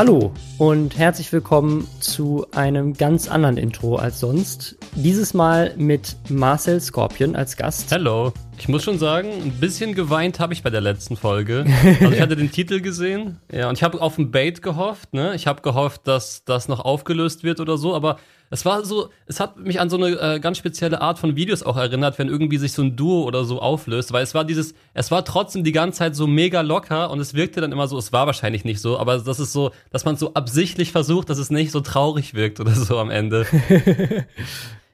Hallo und herzlich willkommen zu einem ganz anderen Intro als sonst. Dieses Mal mit Marcel Scorpion als Gast. Hallo. Ich muss schon sagen, ein bisschen geweint habe ich bei der letzten Folge. Also ich hatte den Titel gesehen, ja, und ich habe auf ein Bait gehofft, ne? Ich habe gehofft, dass das noch aufgelöst wird oder so, aber es war so, es hat mich an so eine äh, ganz spezielle Art von Videos auch erinnert, wenn irgendwie sich so ein Duo oder so auflöst, weil es war dieses, es war trotzdem die ganze Zeit so mega locker und es wirkte dann immer so, es war wahrscheinlich nicht so, aber das ist so, dass man so absichtlich versucht, dass es nicht so traurig wirkt oder so am Ende.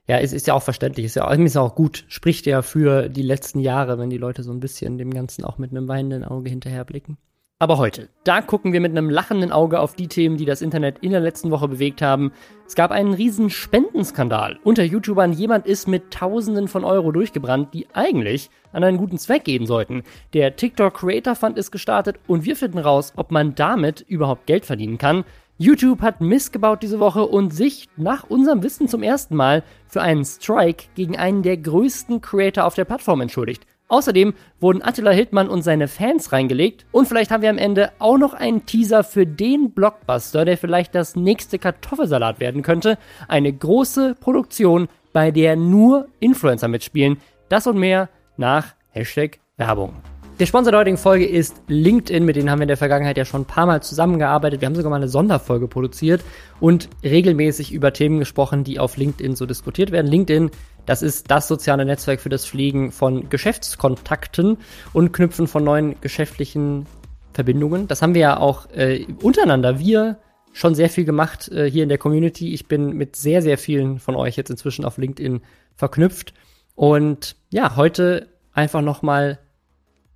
Ja, es ist ja auch verständlich, ist ja auch, ist auch gut, spricht ja für die letzten Jahre, wenn die Leute so ein bisschen dem Ganzen auch mit einem weinenden Auge hinterherblicken. Aber heute, da gucken wir mit einem lachenden Auge auf die Themen, die das Internet in der letzten Woche bewegt haben. Es gab einen riesen Spendenskandal. Unter YouTubern jemand ist mit Tausenden von Euro durchgebrannt, die eigentlich an einen guten Zweck gehen sollten. Der TikTok Creator Fund ist gestartet und wir finden raus, ob man damit überhaupt Geld verdienen kann. YouTube hat missgebaut diese Woche und sich nach unserem Wissen zum ersten Mal für einen Strike gegen einen der größten Creator auf der Plattform entschuldigt. Außerdem wurden Attila Hildmann und seine Fans reingelegt und vielleicht haben wir am Ende auch noch einen Teaser für den Blockbuster, der vielleicht das nächste Kartoffelsalat werden könnte. Eine große Produktion, bei der nur Influencer mitspielen. Das und mehr nach Hashtag Werbung. Der Sponsor der heutigen Folge ist LinkedIn, mit denen haben wir in der Vergangenheit ja schon ein paar Mal zusammengearbeitet. Wir haben sogar mal eine Sonderfolge produziert und regelmäßig über Themen gesprochen, die auf LinkedIn so diskutiert werden. LinkedIn, das ist das soziale Netzwerk für das Pflegen von Geschäftskontakten und Knüpfen von neuen geschäftlichen Verbindungen. Das haben wir ja auch äh, untereinander, wir schon sehr viel gemacht äh, hier in der Community. Ich bin mit sehr, sehr vielen von euch jetzt inzwischen auf LinkedIn verknüpft. Und ja, heute einfach nochmal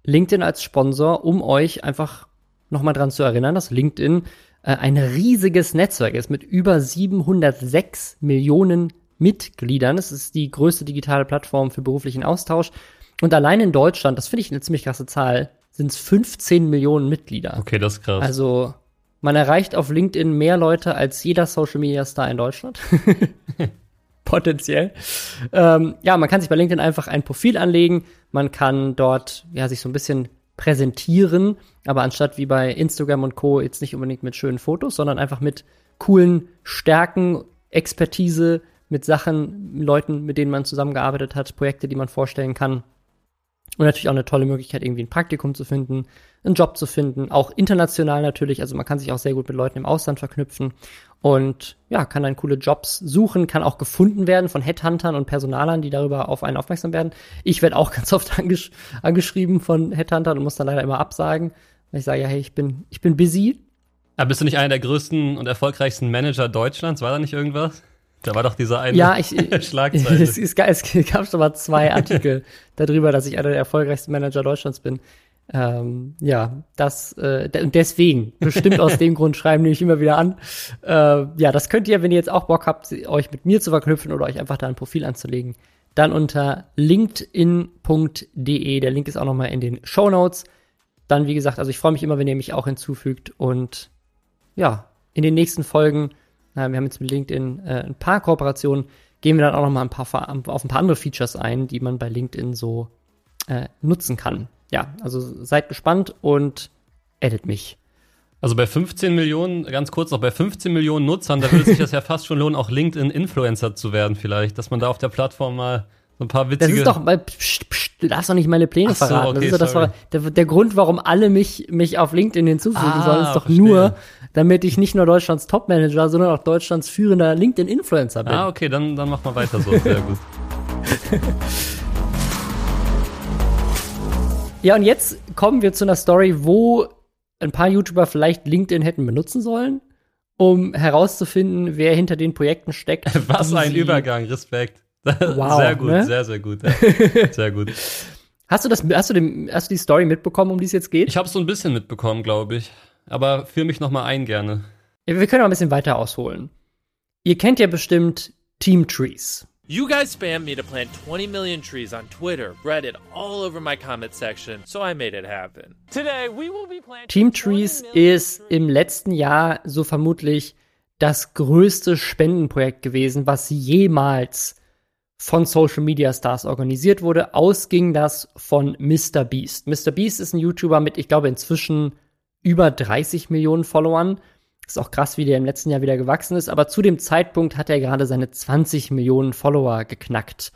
LinkedIn als Sponsor, um euch einfach nochmal dran zu erinnern, dass LinkedIn äh, ein riesiges Netzwerk ist mit über 706 Millionen Mitgliedern. Es ist die größte digitale Plattform für beruflichen Austausch. Und allein in Deutschland, das finde ich eine ziemlich krasse Zahl, sind es 15 Millionen Mitglieder. Okay, das ist krass. Also man erreicht auf LinkedIn mehr Leute als jeder Social Media Star in Deutschland. Potenziell. Ähm, ja, man kann sich bei LinkedIn einfach ein Profil anlegen. Man kann dort ja sich so ein bisschen präsentieren, aber anstatt wie bei Instagram und Co. jetzt nicht unbedingt mit schönen Fotos, sondern einfach mit coolen Stärken, Expertise, mit Sachen, Leuten, mit denen man zusammengearbeitet hat, Projekte, die man vorstellen kann. Und natürlich auch eine tolle Möglichkeit, irgendwie ein Praktikum zu finden, einen Job zu finden, auch international natürlich. Also man kann sich auch sehr gut mit Leuten im Ausland verknüpfen und ja, kann dann coole Jobs suchen, kann auch gefunden werden von Headhuntern und Personalern, die darüber auf einen aufmerksam werden. Ich werde auch ganz oft angesch angeschrieben von Headhuntern und muss dann leider immer absagen, weil ich sage, ja, hey, ich bin, ich bin busy. Aber bist du nicht einer der größten und erfolgreichsten Manager Deutschlands? War da nicht irgendwas? Da war doch dieser eine ja, ich, Schlagzeile. Es, es, es, gab schon mal zwei Artikel darüber, dass ich einer der erfolgreichsten Manager Deutschlands bin. Ähm, ja, das äh, und deswegen, bestimmt aus dem Grund schreiben die mich immer wieder an. Äh, ja, das könnt ihr, wenn ihr jetzt auch Bock habt, euch mit mir zu verknüpfen oder euch einfach da ein Profil anzulegen, dann unter linkedin.de. Der Link ist auch nochmal in den Show Notes. Dann, wie gesagt, also ich freue mich immer, wenn ihr mich auch hinzufügt und ja, in den nächsten Folgen, äh, wir haben jetzt mit LinkedIn äh, ein paar Kooperationen, gehen wir dann auch nochmal ein paar auf ein paar andere Features ein, die man bei LinkedIn so äh, nutzen kann ja, also seid gespannt und edit mich. Also bei 15 Millionen, ganz kurz noch, bei 15 Millionen Nutzern, da würde sich das ja fast schon lohnen, auch LinkedIn-Influencer zu werden vielleicht, dass man da auf der Plattform mal so ein paar witzige... Das ist doch, pst, pst, du darfst doch nicht meine Pläne so, verraten. Okay, das ist doch das, der, der, Grund, warum alle mich, mich auf LinkedIn hinzufügen ah, sollen, ist doch verstehe. nur, damit ich nicht nur Deutschlands Top-Manager, sondern auch Deutschlands führender LinkedIn-Influencer bin. Ah, okay, dann, dann mach mal weiter so, sehr gut. Ja, und jetzt kommen wir zu einer Story, wo ein paar YouTuber vielleicht LinkedIn hätten benutzen sollen, um herauszufinden, wer hinter den Projekten steckt. Was ein Übergang, Respekt. Wow, sehr gut, ne? sehr, sehr gut. Ja. Sehr gut. Hast du das, hast du, den, hast du die Story mitbekommen, um die es jetzt geht? Ich habe so ein bisschen mitbekommen, glaube ich. Aber führ mich noch mal ein gerne. Ja, wir können auch ein bisschen weiter ausholen. Ihr kennt ja bestimmt Team Trees. You guys spammed me to plant 20 million trees on Twitter, Reddit, all over my comment section, so I made it happen. Today we will be planting Team Trees ist im letzten Jahr so vermutlich das größte Spendenprojekt gewesen, was jemals von Social Media Stars organisiert wurde. Ausging das von Mr. Beast. Mr. Beast ist ein YouTuber mit, ich glaube, inzwischen über 30 Millionen Followern. Ist auch krass, wie der im letzten Jahr wieder gewachsen ist. Aber zu dem Zeitpunkt hat er gerade seine 20 Millionen Follower geknackt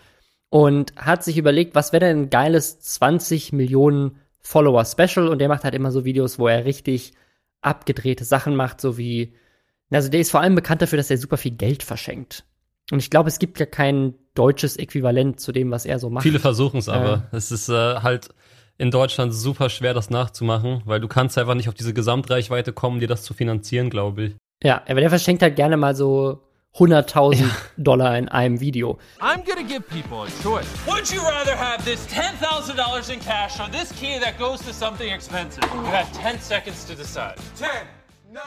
und hat sich überlegt, was wäre denn ein geiles 20 Millionen Follower Special und der macht halt immer so Videos, wo er richtig abgedrehte Sachen macht, so wie also der ist vor allem bekannt dafür, dass er super viel Geld verschenkt. Und ich glaube, es gibt ja kein deutsches Äquivalent zu dem, was er so macht. Viele versuchen es aber. Äh. Es ist äh, halt in Deutschland super schwer, das nachzumachen, weil du kannst einfach nicht auf diese Gesamtreichweite kommen, dir das zu finanzieren, glaube ich. Ja, aber der verschenkt halt gerne mal so 100.000 ja. Dollar in einem Video. I'm gonna give people a choice. Would you rather have this $10,000 in cash or this key that goes to something expensive? You have 10 seconds to decide. 10, 9,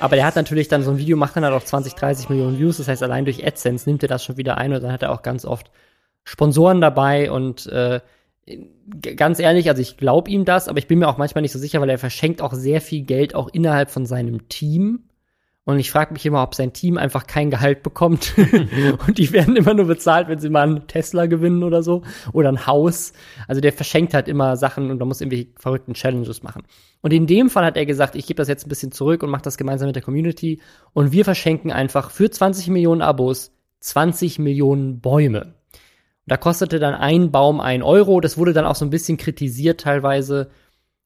aber der hat natürlich dann so ein Video, macht dann halt auch 20, 30 Millionen Views. Das heißt, allein durch AdSense nimmt er das schon wieder ein und dann hat er auch ganz oft Sponsoren dabei und äh, ganz ehrlich, also ich glaube ihm das, aber ich bin mir auch manchmal nicht so sicher, weil er verschenkt auch sehr viel Geld auch innerhalb von seinem Team. Und ich frage mich immer, ob sein Team einfach kein Gehalt bekommt. und die werden immer nur bezahlt, wenn sie mal einen Tesla gewinnen oder so. Oder ein Haus. Also der verschenkt halt immer Sachen und man muss irgendwie verrückten Challenges machen. Und in dem Fall hat er gesagt, ich gebe das jetzt ein bisschen zurück und mache das gemeinsam mit der Community. Und wir verschenken einfach für 20 Millionen Abos 20 Millionen Bäume. Da kostete dann ein Baum ein Euro. Das wurde dann auch so ein bisschen kritisiert teilweise,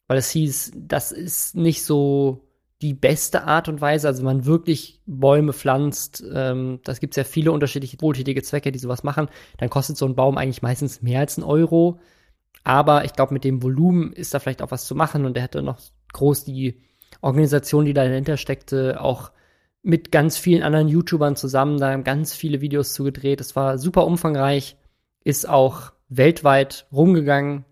weil es hieß, das ist nicht so die beste Art und Weise, also man wirklich Bäume pflanzt, ähm, das gibt es ja viele unterschiedliche wohltätige Zwecke, die sowas machen, dann kostet so ein Baum eigentlich meistens mehr als ein Euro. Aber ich glaube, mit dem Volumen ist da vielleicht auch was zu machen und er hätte noch groß die Organisation, die da dahinter steckte, auch mit ganz vielen anderen YouTubern zusammen, da haben ganz viele Videos zugedreht. Es war super umfangreich, ist auch weltweit rumgegangen.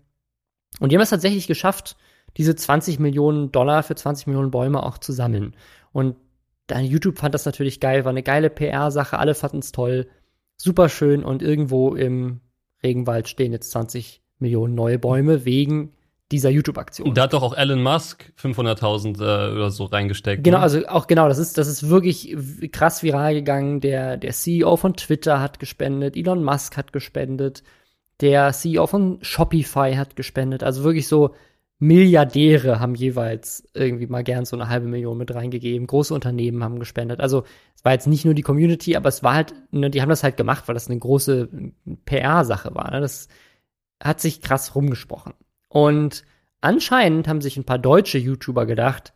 Und die haben es tatsächlich geschafft, diese 20 Millionen Dollar für 20 Millionen Bäume auch zu sammeln. Und dann YouTube fand das natürlich geil, war eine geile PR-Sache, alle fanden es toll, super schön und irgendwo im Regenwald stehen jetzt 20 Millionen neue Bäume wegen dieser YouTube-Aktion. Da hat doch auch Elon Musk 500.000 äh, oder so reingesteckt. Genau, ne? also auch genau, das ist, das ist wirklich krass viral gegangen. Der, der CEO von Twitter hat gespendet, Elon Musk hat gespendet, der CEO von Shopify hat gespendet. Also wirklich so Milliardäre haben jeweils irgendwie mal gern so eine halbe Million mit reingegeben. Große Unternehmen haben gespendet. Also es war jetzt nicht nur die Community, aber es war halt, ne, die haben das halt gemacht, weil das eine große PR-Sache war. Ne? Das hat sich krass rumgesprochen. Und anscheinend haben sich ein paar deutsche YouTuber gedacht,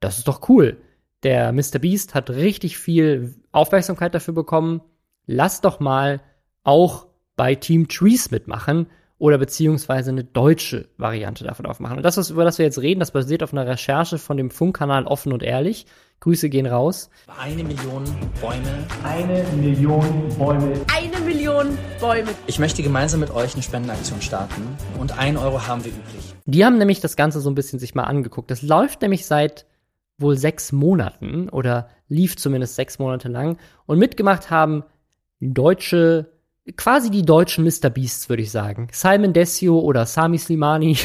das ist doch cool. Der Mr. Beast hat richtig viel Aufmerksamkeit dafür bekommen. Lass doch mal auch bei Team Trees mitmachen oder beziehungsweise eine deutsche Variante davon aufmachen. Und das, was, über das wir jetzt reden, das basiert auf einer Recherche von dem Funkkanal Offen und Ehrlich. Grüße gehen raus. Eine Million Bäume. Eine Million Bäume. Eine Million Bäume. Ich möchte gemeinsam mit euch eine Spendenaktion starten und ein Euro haben wir übrig. Die haben nämlich das Ganze so ein bisschen sich mal angeguckt. Das läuft nämlich seit wohl sechs Monaten oder lief zumindest sechs Monate lang und mitgemacht haben deutsche quasi die deutschen Mr. Beasts, würde ich sagen. Simon Desio oder Sami Slimani.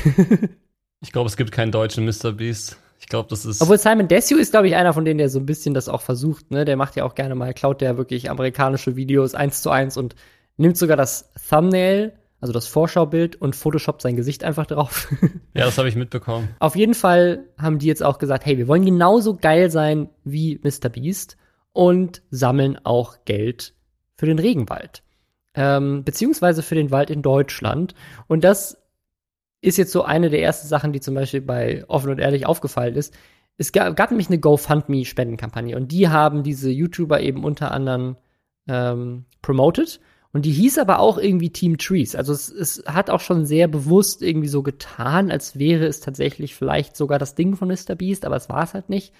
ich glaube, es gibt keinen deutschen Mr. Beast. Ich glaube, das ist. Obwohl Simon Desio ist, glaube ich, einer von denen, der so ein bisschen das auch versucht, ne? Der macht ja auch gerne mal, klaut der wirklich amerikanische Videos eins zu eins und nimmt sogar das Thumbnail, also das Vorschaubild und Photoshop sein Gesicht einfach drauf. ja, das habe ich mitbekommen. Auf jeden Fall haben die jetzt auch gesagt, hey, wir wollen genauso geil sein wie Mr. Beast und sammeln auch Geld für den Regenwald ähm, beziehungsweise für den Wald in Deutschland. Und das ist jetzt so eine der ersten Sachen, die zum Beispiel bei Offen und Ehrlich aufgefallen ist. Es gab, gab nämlich eine GoFundMe-Spendenkampagne und die haben diese YouTuber eben unter anderem ähm, promoted. Und die hieß aber auch irgendwie Team Trees. Also es, es hat auch schon sehr bewusst irgendwie so getan, als wäre es tatsächlich vielleicht sogar das Ding von Mr. Beast, aber es war es halt nicht,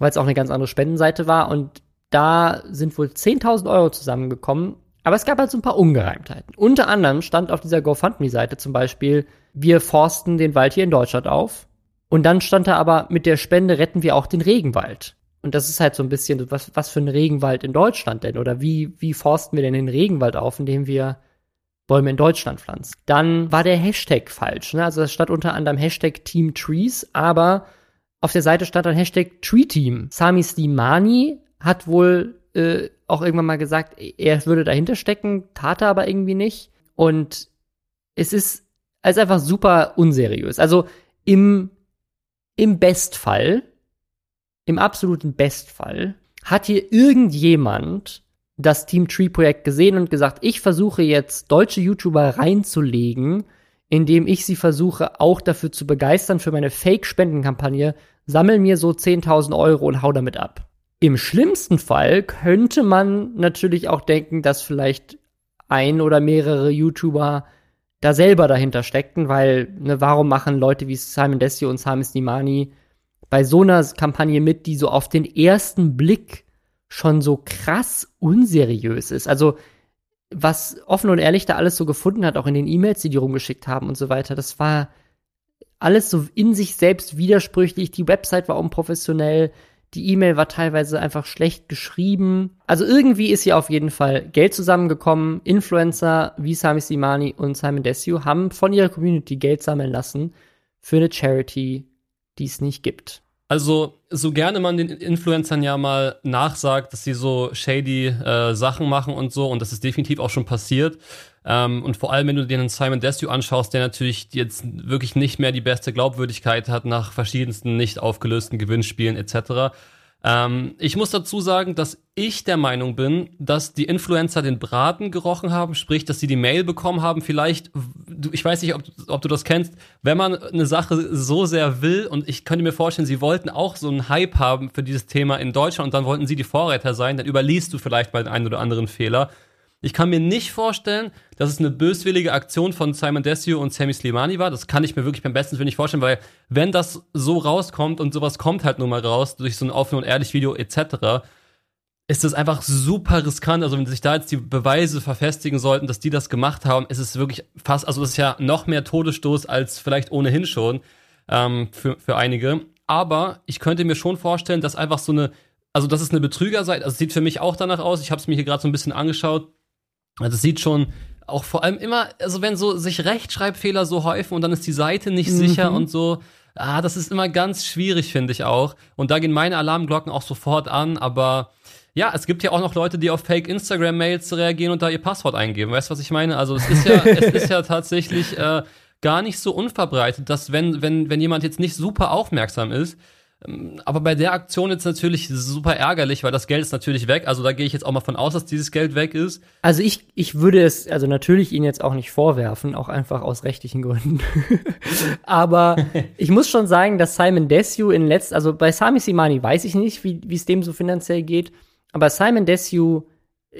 weil es auch eine ganz andere Spendenseite war. Und da sind wohl 10.000 Euro zusammengekommen aber es gab halt so ein paar Ungereimtheiten. Unter anderem stand auf dieser GoFundMe-Seite zum Beispiel, wir forsten den Wald hier in Deutschland auf. Und dann stand da aber, mit der Spende retten wir auch den Regenwald. Und das ist halt so ein bisschen, was, was für ein Regenwald in Deutschland denn? Oder wie, wie forsten wir denn den Regenwald auf, indem wir Bäume in Deutschland pflanzen? Dann war der Hashtag falsch. Ne? Also es stand unter anderem Hashtag Team Trees, aber auf der Seite stand dann Hashtag Tree Team. Sami Slimani hat wohl äh, auch irgendwann mal gesagt, er würde dahinter stecken, tat er aber irgendwie nicht. Und es ist, es ist einfach super unseriös. Also im, im Bestfall im absoluten Bestfall hat hier irgendjemand das Team Tree Projekt gesehen und gesagt, ich versuche jetzt deutsche YouTuber reinzulegen, indem ich sie versuche auch dafür zu begeistern für meine Fake-Spendenkampagne, sammel mir so 10.000 Euro und hau damit ab. Im schlimmsten Fall könnte man natürlich auch denken, dass vielleicht ein oder mehrere YouTuber da selber dahinter steckten, weil, ne, warum machen Leute wie Simon Desio und Sami Slimani bei so einer Kampagne mit, die so auf den ersten Blick schon so krass unseriös ist. Also was offen und ehrlich da alles so gefunden hat, auch in den E-Mails, die die rumgeschickt haben und so weiter, das war alles so in sich selbst widersprüchlich. Die Website war unprofessionell, die E-Mail war teilweise einfach schlecht geschrieben. Also irgendwie ist hier auf jeden Fall Geld zusammengekommen. Influencer wie Sami Simani und Simon Desue haben von ihrer Community Geld sammeln lassen für eine Charity, die es nicht gibt. Also, so gerne man den Influencern ja mal nachsagt, dass sie so shady äh, Sachen machen und so, und das ist definitiv auch schon passiert. Ähm, und vor allem, wenn du dir einen Simon Desue anschaust, der natürlich jetzt wirklich nicht mehr die beste Glaubwürdigkeit hat nach verschiedensten nicht aufgelösten Gewinnspielen etc. Ähm, ich muss dazu sagen, dass ich der Meinung bin, dass die Influencer den Braten gerochen haben, sprich, dass sie die Mail bekommen haben. Vielleicht, ich weiß nicht, ob, ob du das kennst, wenn man eine Sache so sehr will, und ich könnte mir vorstellen, sie wollten auch so einen Hype haben für dieses Thema in Deutschland und dann wollten sie die Vorreiter sein, dann überliest du vielleicht mal den einen oder anderen Fehler. Ich kann mir nicht vorstellen, dass es eine böswillige Aktion von Simon Desio und Sammy Slimani war. Das kann ich mir wirklich beim besten Willen nicht vorstellen, weil wenn das so rauskommt und sowas kommt halt nur mal raus durch so ein offen und ehrlich Video etc., ist das einfach super riskant. Also wenn sich da jetzt die Beweise verfestigen sollten, dass die das gemacht haben, ist es wirklich fast, also das ist ja noch mehr Todesstoß als vielleicht ohnehin schon ähm, für, für einige. Aber ich könnte mir schon vorstellen, dass einfach so eine, also dass es eine Betrügerseite, also sieht für mich auch danach aus. Ich habe es mir hier gerade so ein bisschen angeschaut also es sieht schon auch vor allem immer, also wenn so sich Rechtschreibfehler so häufen und dann ist die Seite nicht mhm. sicher und so, ah, das ist immer ganz schwierig, finde ich auch. Und da gehen meine Alarmglocken auch sofort an, aber ja, es gibt ja auch noch Leute, die auf Fake Instagram-Mails reagieren und da ihr Passwort eingeben. Weißt du, was ich meine? Also es ist ja, es ist ja tatsächlich äh, gar nicht so unverbreitet, dass wenn, wenn, wenn jemand jetzt nicht super aufmerksam ist, aber bei der Aktion jetzt natürlich super ärgerlich, weil das Geld ist natürlich weg. Also da gehe ich jetzt auch mal von aus, dass dieses Geld weg ist. Also ich, ich würde es, also natürlich ihn jetzt auch nicht vorwerfen, auch einfach aus rechtlichen Gründen. Aber ich muss schon sagen, dass Simon Desue in letzt, also bei Sami Simani weiß ich nicht, wie es dem so finanziell geht. Aber Simon Desue,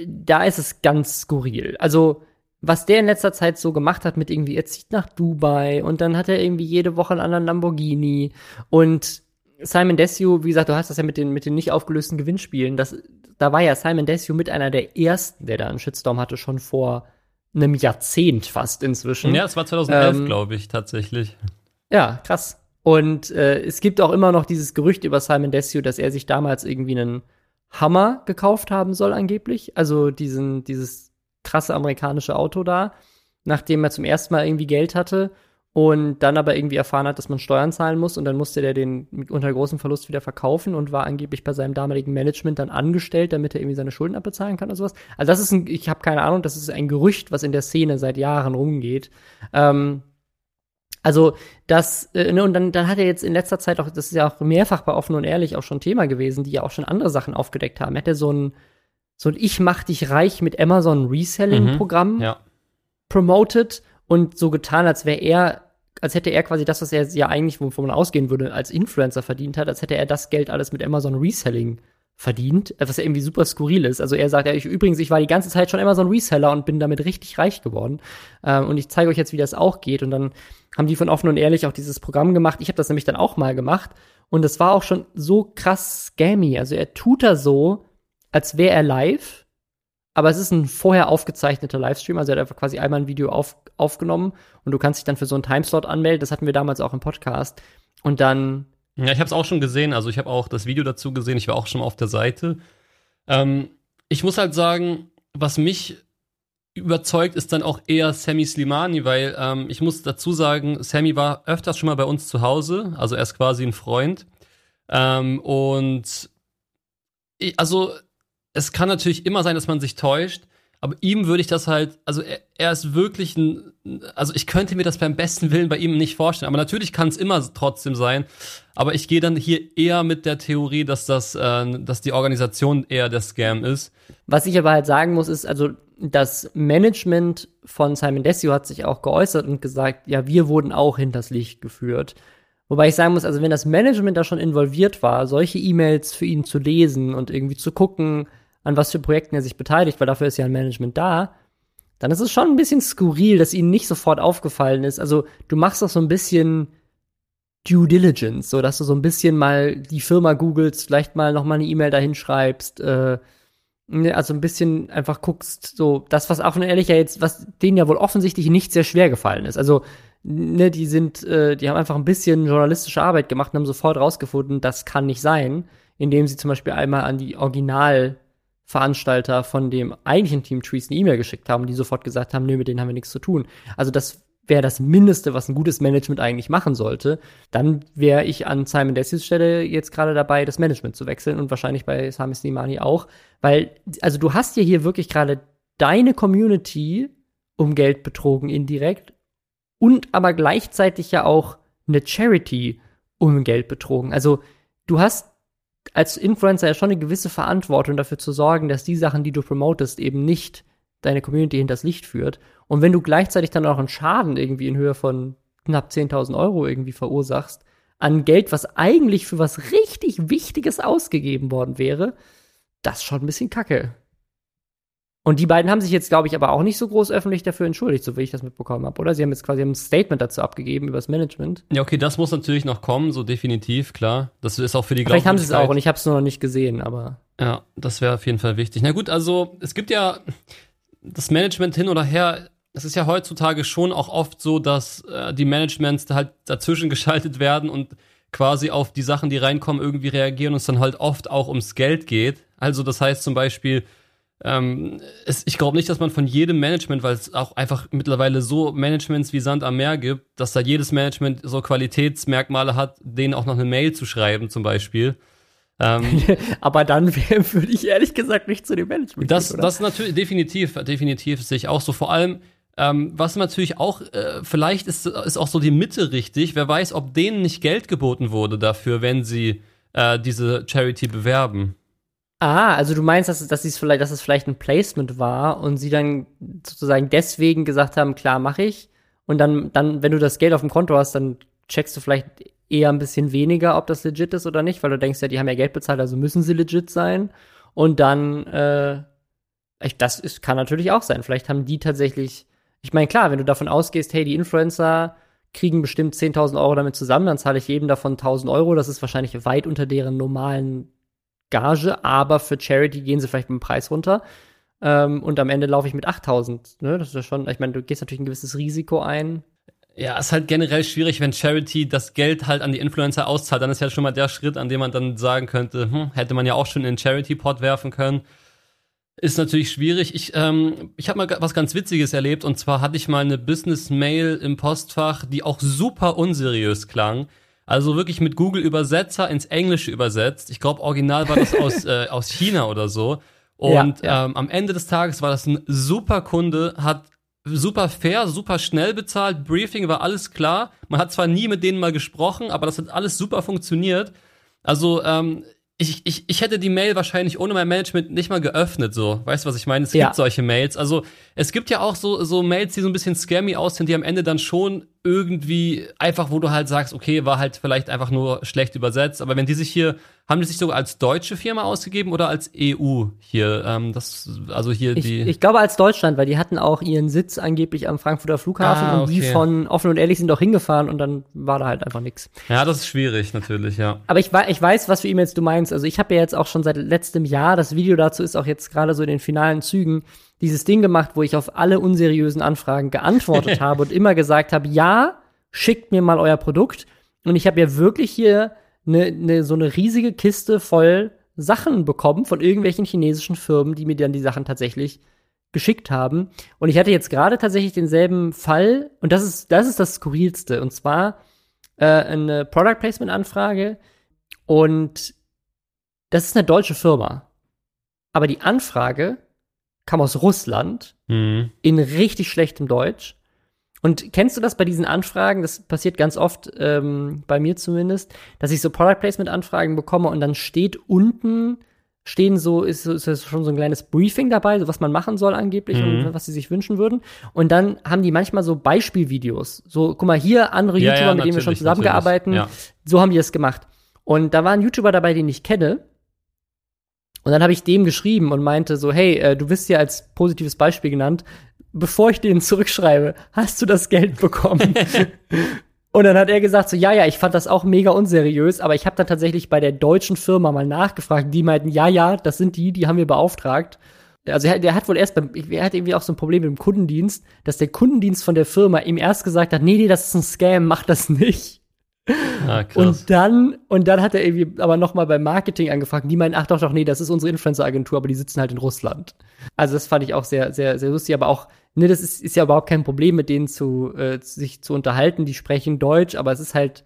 da ist es ganz skurril. Also was der in letzter Zeit so gemacht hat mit irgendwie, er zieht nach Dubai und dann hat er irgendwie jede Woche einen anderen Lamborghini und Simon Desue, wie gesagt, du hast das ja mit den, mit den nicht aufgelösten Gewinnspielen. Das, da war ja Simon Desue mit einer der ersten, der da einen Shitstorm hatte, schon vor einem Jahrzehnt fast inzwischen. Ja, es war 2011, ähm, glaube ich, tatsächlich. Ja, krass. Und äh, es gibt auch immer noch dieses Gerücht über Simon Desue, dass er sich damals irgendwie einen Hammer gekauft haben soll, angeblich. Also diesen, dieses krasse amerikanische Auto da, nachdem er zum ersten Mal irgendwie Geld hatte und dann aber irgendwie erfahren hat, dass man Steuern zahlen muss und dann musste der den unter großem Verlust wieder verkaufen und war angeblich bei seinem damaligen Management dann angestellt, damit er irgendwie seine Schulden abbezahlen kann oder sowas. Also das ist ein, ich habe keine Ahnung, das ist ein Gerücht, was in der Szene seit Jahren rumgeht. Ähm, also das, äh, ne, und dann, dann hat er jetzt in letzter Zeit auch, das ist ja auch mehrfach bei offen und ehrlich auch schon Thema gewesen, die ja auch schon andere Sachen aufgedeckt haben. Hat er so ein, so ein Ich mach dich reich mit Amazon Reselling-Programm mhm, ja. promoted und so getan, als wäre er, als hätte er quasi das, was er ja eigentlich, wovon man ausgehen würde, als Influencer verdient hat, als hätte er das Geld alles mit Amazon Reselling verdient, was ja irgendwie super skurril ist. Also er sagt ja, ich, übrigens, ich war die ganze Zeit schon Amazon Reseller und bin damit richtig reich geworden. Ähm, und ich zeige euch jetzt, wie das auch geht. Und dann haben die von offen und ehrlich auch dieses Programm gemacht. Ich habe das nämlich dann auch mal gemacht. Und es war auch schon so krass scammy. Also er tut da so, als wäre er live aber es ist ein vorher aufgezeichneter Livestream, also er hat einfach quasi einmal ein Video auf, aufgenommen und du kannst dich dann für so einen Timeslot anmelden. Das hatten wir damals auch im Podcast. Und dann. Ja, ich habe es auch schon gesehen. Also ich habe auch das Video dazu gesehen. Ich war auch schon mal auf der Seite. Ähm, ich muss halt sagen, was mich überzeugt, ist dann auch eher Sammy Slimani, weil ähm, ich muss dazu sagen, Sammy war öfters schon mal bei uns zu Hause. Also er ist quasi ein Freund. Ähm, und ich, also es kann natürlich immer sein, dass man sich täuscht, Aber ihm würde ich das halt, also er, er ist wirklich ein, also ich könnte mir das beim besten Willen bei ihm nicht vorstellen. Aber natürlich kann es immer trotzdem sein. Aber ich gehe dann hier eher mit der Theorie, dass das, äh, dass die Organisation eher der Scam ist. Was ich aber halt sagen muss, ist, also das Management von Simon Desio hat sich auch geäußert und gesagt, ja, wir wurden auch hinters Licht geführt. Wobei ich sagen muss, also wenn das Management da schon involviert war, solche E-Mails für ihn zu lesen und irgendwie zu gucken, an was für Projekten er sich beteiligt, weil dafür ist ja ein Management da, dann ist es schon ein bisschen skurril, dass ihnen nicht sofort aufgefallen ist. Also du machst doch so ein bisschen Due Diligence, so dass du so ein bisschen mal die Firma googelst, vielleicht mal noch mal eine E-Mail dahin schreibst, äh, ne, also ein bisschen einfach guckst, so das, was auch ehrlich ja jetzt, was denen ja wohl offensichtlich nicht sehr schwer gefallen ist. Also ne, die sind, äh, die haben einfach ein bisschen journalistische Arbeit gemacht und haben sofort rausgefunden, das kann nicht sein, indem sie zum Beispiel einmal an die Originalveranstalter von dem eigentlichen Team Trees eine E-Mail geschickt haben, die sofort gesagt haben, nö, mit denen haben wir nichts zu tun. Also das wäre das Mindeste, was ein gutes Management eigentlich machen sollte. Dann wäre ich an Simon Desi's Stelle jetzt gerade dabei, das Management zu wechseln und wahrscheinlich bei Sami Slimani auch, weil, also du hast ja hier wirklich gerade deine Community um Geld betrogen indirekt und aber gleichzeitig ja auch eine Charity um Geld betrogen. Also du hast als Influencer ja schon eine gewisse Verantwortung dafür zu sorgen, dass die Sachen, die du promotest, eben nicht deine Community hinters Licht führt. Und wenn du gleichzeitig dann auch einen Schaden irgendwie in Höhe von knapp 10.000 Euro irgendwie verursachst, an Geld, was eigentlich für was richtig Wichtiges ausgegeben worden wäre, das ist schon ein bisschen kacke. Und die beiden haben sich jetzt, glaube ich, aber auch nicht so groß öffentlich dafür entschuldigt, so wie ich das mitbekommen habe, oder? Sie haben jetzt quasi ein Statement dazu abgegeben über das Management. Ja, okay, das muss natürlich noch kommen, so definitiv, klar. Das ist auch für die Vielleicht haben sie es auch und ich habe es nur noch nicht gesehen, aber. Ja, das wäre auf jeden Fall wichtig. Na gut, also es gibt ja das Management hin oder her. Es ist ja heutzutage schon auch oft so, dass äh, die Managements halt dazwischen geschaltet werden und quasi auf die Sachen, die reinkommen, irgendwie reagieren und es dann halt oft auch ums Geld geht. Also das heißt zum Beispiel, ähm, es, ich glaube nicht, dass man von jedem Management, weil es auch einfach mittlerweile so Managements wie Sand am Meer gibt, dass da jedes Management so Qualitätsmerkmale hat, denen auch noch eine Mail zu schreiben, zum Beispiel. Ähm, Aber dann würde ich ehrlich gesagt nicht zu dem Management. Das, gehen, das natürlich definitiv, definitiv sehe ich auch so. Vor allem, ähm, was natürlich auch, äh, vielleicht ist, ist auch so die Mitte richtig. Wer weiß, ob denen nicht Geld geboten wurde dafür, wenn sie äh, diese Charity bewerben. Ah, also du meinst, dass, dass, vielleicht, dass es vielleicht ein Placement war und sie dann sozusagen deswegen gesagt haben, klar, mache ich. Und dann, dann, wenn du das Geld auf dem Konto hast, dann checkst du vielleicht eher ein bisschen weniger, ob das legit ist oder nicht, weil du denkst ja, die haben ja Geld bezahlt, also müssen sie legit sein. Und dann, äh, das ist, kann natürlich auch sein. Vielleicht haben die tatsächlich, ich meine, klar, wenn du davon ausgehst, hey, die Influencer kriegen bestimmt 10.000 Euro damit zusammen, dann zahle ich jedem davon 1.000 Euro. Das ist wahrscheinlich weit unter deren normalen Gage, aber für Charity gehen sie vielleicht mit dem Preis runter. Ähm, und am Ende laufe ich mit 8000. Ne? Das ist ja schon, ich meine, du gehst natürlich ein gewisses Risiko ein. Ja, ist halt generell schwierig, wenn Charity das Geld halt an die Influencer auszahlt. Dann ist ja schon mal der Schritt, an dem man dann sagen könnte, hm, hätte man ja auch schon in den Charity-Pot werfen können. Ist natürlich schwierig. Ich, ähm, ich habe mal was ganz Witziges erlebt und zwar hatte ich mal eine Business-Mail im Postfach, die auch super unseriös klang. Also wirklich mit Google Übersetzer ins Englische übersetzt. Ich glaube, original war das aus, äh, aus China oder so. Und ja, ja. Ähm, am Ende des Tages war das ein super Kunde, hat super fair, super schnell bezahlt, Briefing war alles klar. Man hat zwar nie mit denen mal gesprochen, aber das hat alles super funktioniert. Also ähm, ich, ich, ich hätte die Mail wahrscheinlich ohne mein Management nicht mal geöffnet, so. Weißt du, was ich meine? Es ja. gibt solche Mails. Also, es gibt ja auch so, so Mails, die so ein bisschen scammy aussehen, die am Ende dann schon irgendwie einfach, wo du halt sagst, okay, war halt vielleicht einfach nur schlecht übersetzt. Aber wenn die sich hier, haben die sich sogar als deutsche Firma ausgegeben oder als EU hier? Ähm, das, also hier ich, die. Ich glaube als Deutschland, weil die hatten auch ihren Sitz angeblich am Frankfurter Flughafen ah, okay. und die von offen und ehrlich sind auch hingefahren und dann war da halt einfach nichts. Ja, das ist schwierig natürlich, ja. Aber ich, ich weiß, was für E-Mails du meinst. Also ich habe ja jetzt auch schon seit letztem Jahr, das Video dazu ist auch jetzt gerade so in den finalen Zügen, dieses Ding gemacht, wo ich auf alle unseriösen Anfragen geantwortet habe und immer gesagt habe, ja, schickt mir mal euer Produkt. Und ich habe ja wirklich hier ne, ne, so eine riesige Kiste voll Sachen bekommen von irgendwelchen chinesischen Firmen, die mir dann die Sachen tatsächlich geschickt haben. Und ich hatte jetzt gerade tatsächlich denselben Fall, und das ist, das ist das Skurrilste, und zwar äh, eine Product Placement Anfrage. Und das ist eine deutsche Firma. Aber die Anfrage kam aus Russland Mhm. in richtig schlechtem Deutsch. Und kennst du das bei diesen Anfragen? Das passiert ganz oft, ähm, bei mir zumindest, dass ich so Product Placement Anfragen bekomme und dann steht unten, stehen so, ist, ist das schon so ein kleines Briefing dabei, so was man machen soll angeblich Mhm. und was sie sich wünschen würden. Und dann haben die manchmal so Beispielvideos. So, guck mal, hier andere Ja, YouTuber, ja, mit denen wir schon zusammengearbeitet natürlich, so haben die es gemacht. Und da war ein YouTuber dabei, den ich kenne. Und dann habe ich dem geschrieben und meinte so, hey, äh, du bist ja als positives Beispiel genannt. Bevor ich den zurückschreibe, hast du das Geld bekommen? und dann hat er gesagt so, ja, ja, ich fand das auch mega unseriös, aber ich habe dann tatsächlich bei der deutschen Firma mal nachgefragt. Die meinten, ja, ja, das sind die, die haben wir beauftragt. Also er, der hat wohl erst beim, er hat irgendwie auch so ein Problem mit dem Kundendienst, dass der Kundendienst von der Firma ihm erst gesagt hat, nee, nee, das ist ein Scam, mach das nicht. Ah, krass. Und dann, und dann hat er irgendwie aber nochmal beim Marketing angefragt. Die meinen, ach doch, doch, nee, das ist unsere Influencer-Agentur, aber die sitzen halt in Russland. Also das fand ich auch sehr, sehr, sehr lustig, aber auch, ne, das ist, ist ja überhaupt kein Problem, mit denen zu, äh, sich zu unterhalten. Die sprechen Deutsch, aber es ist halt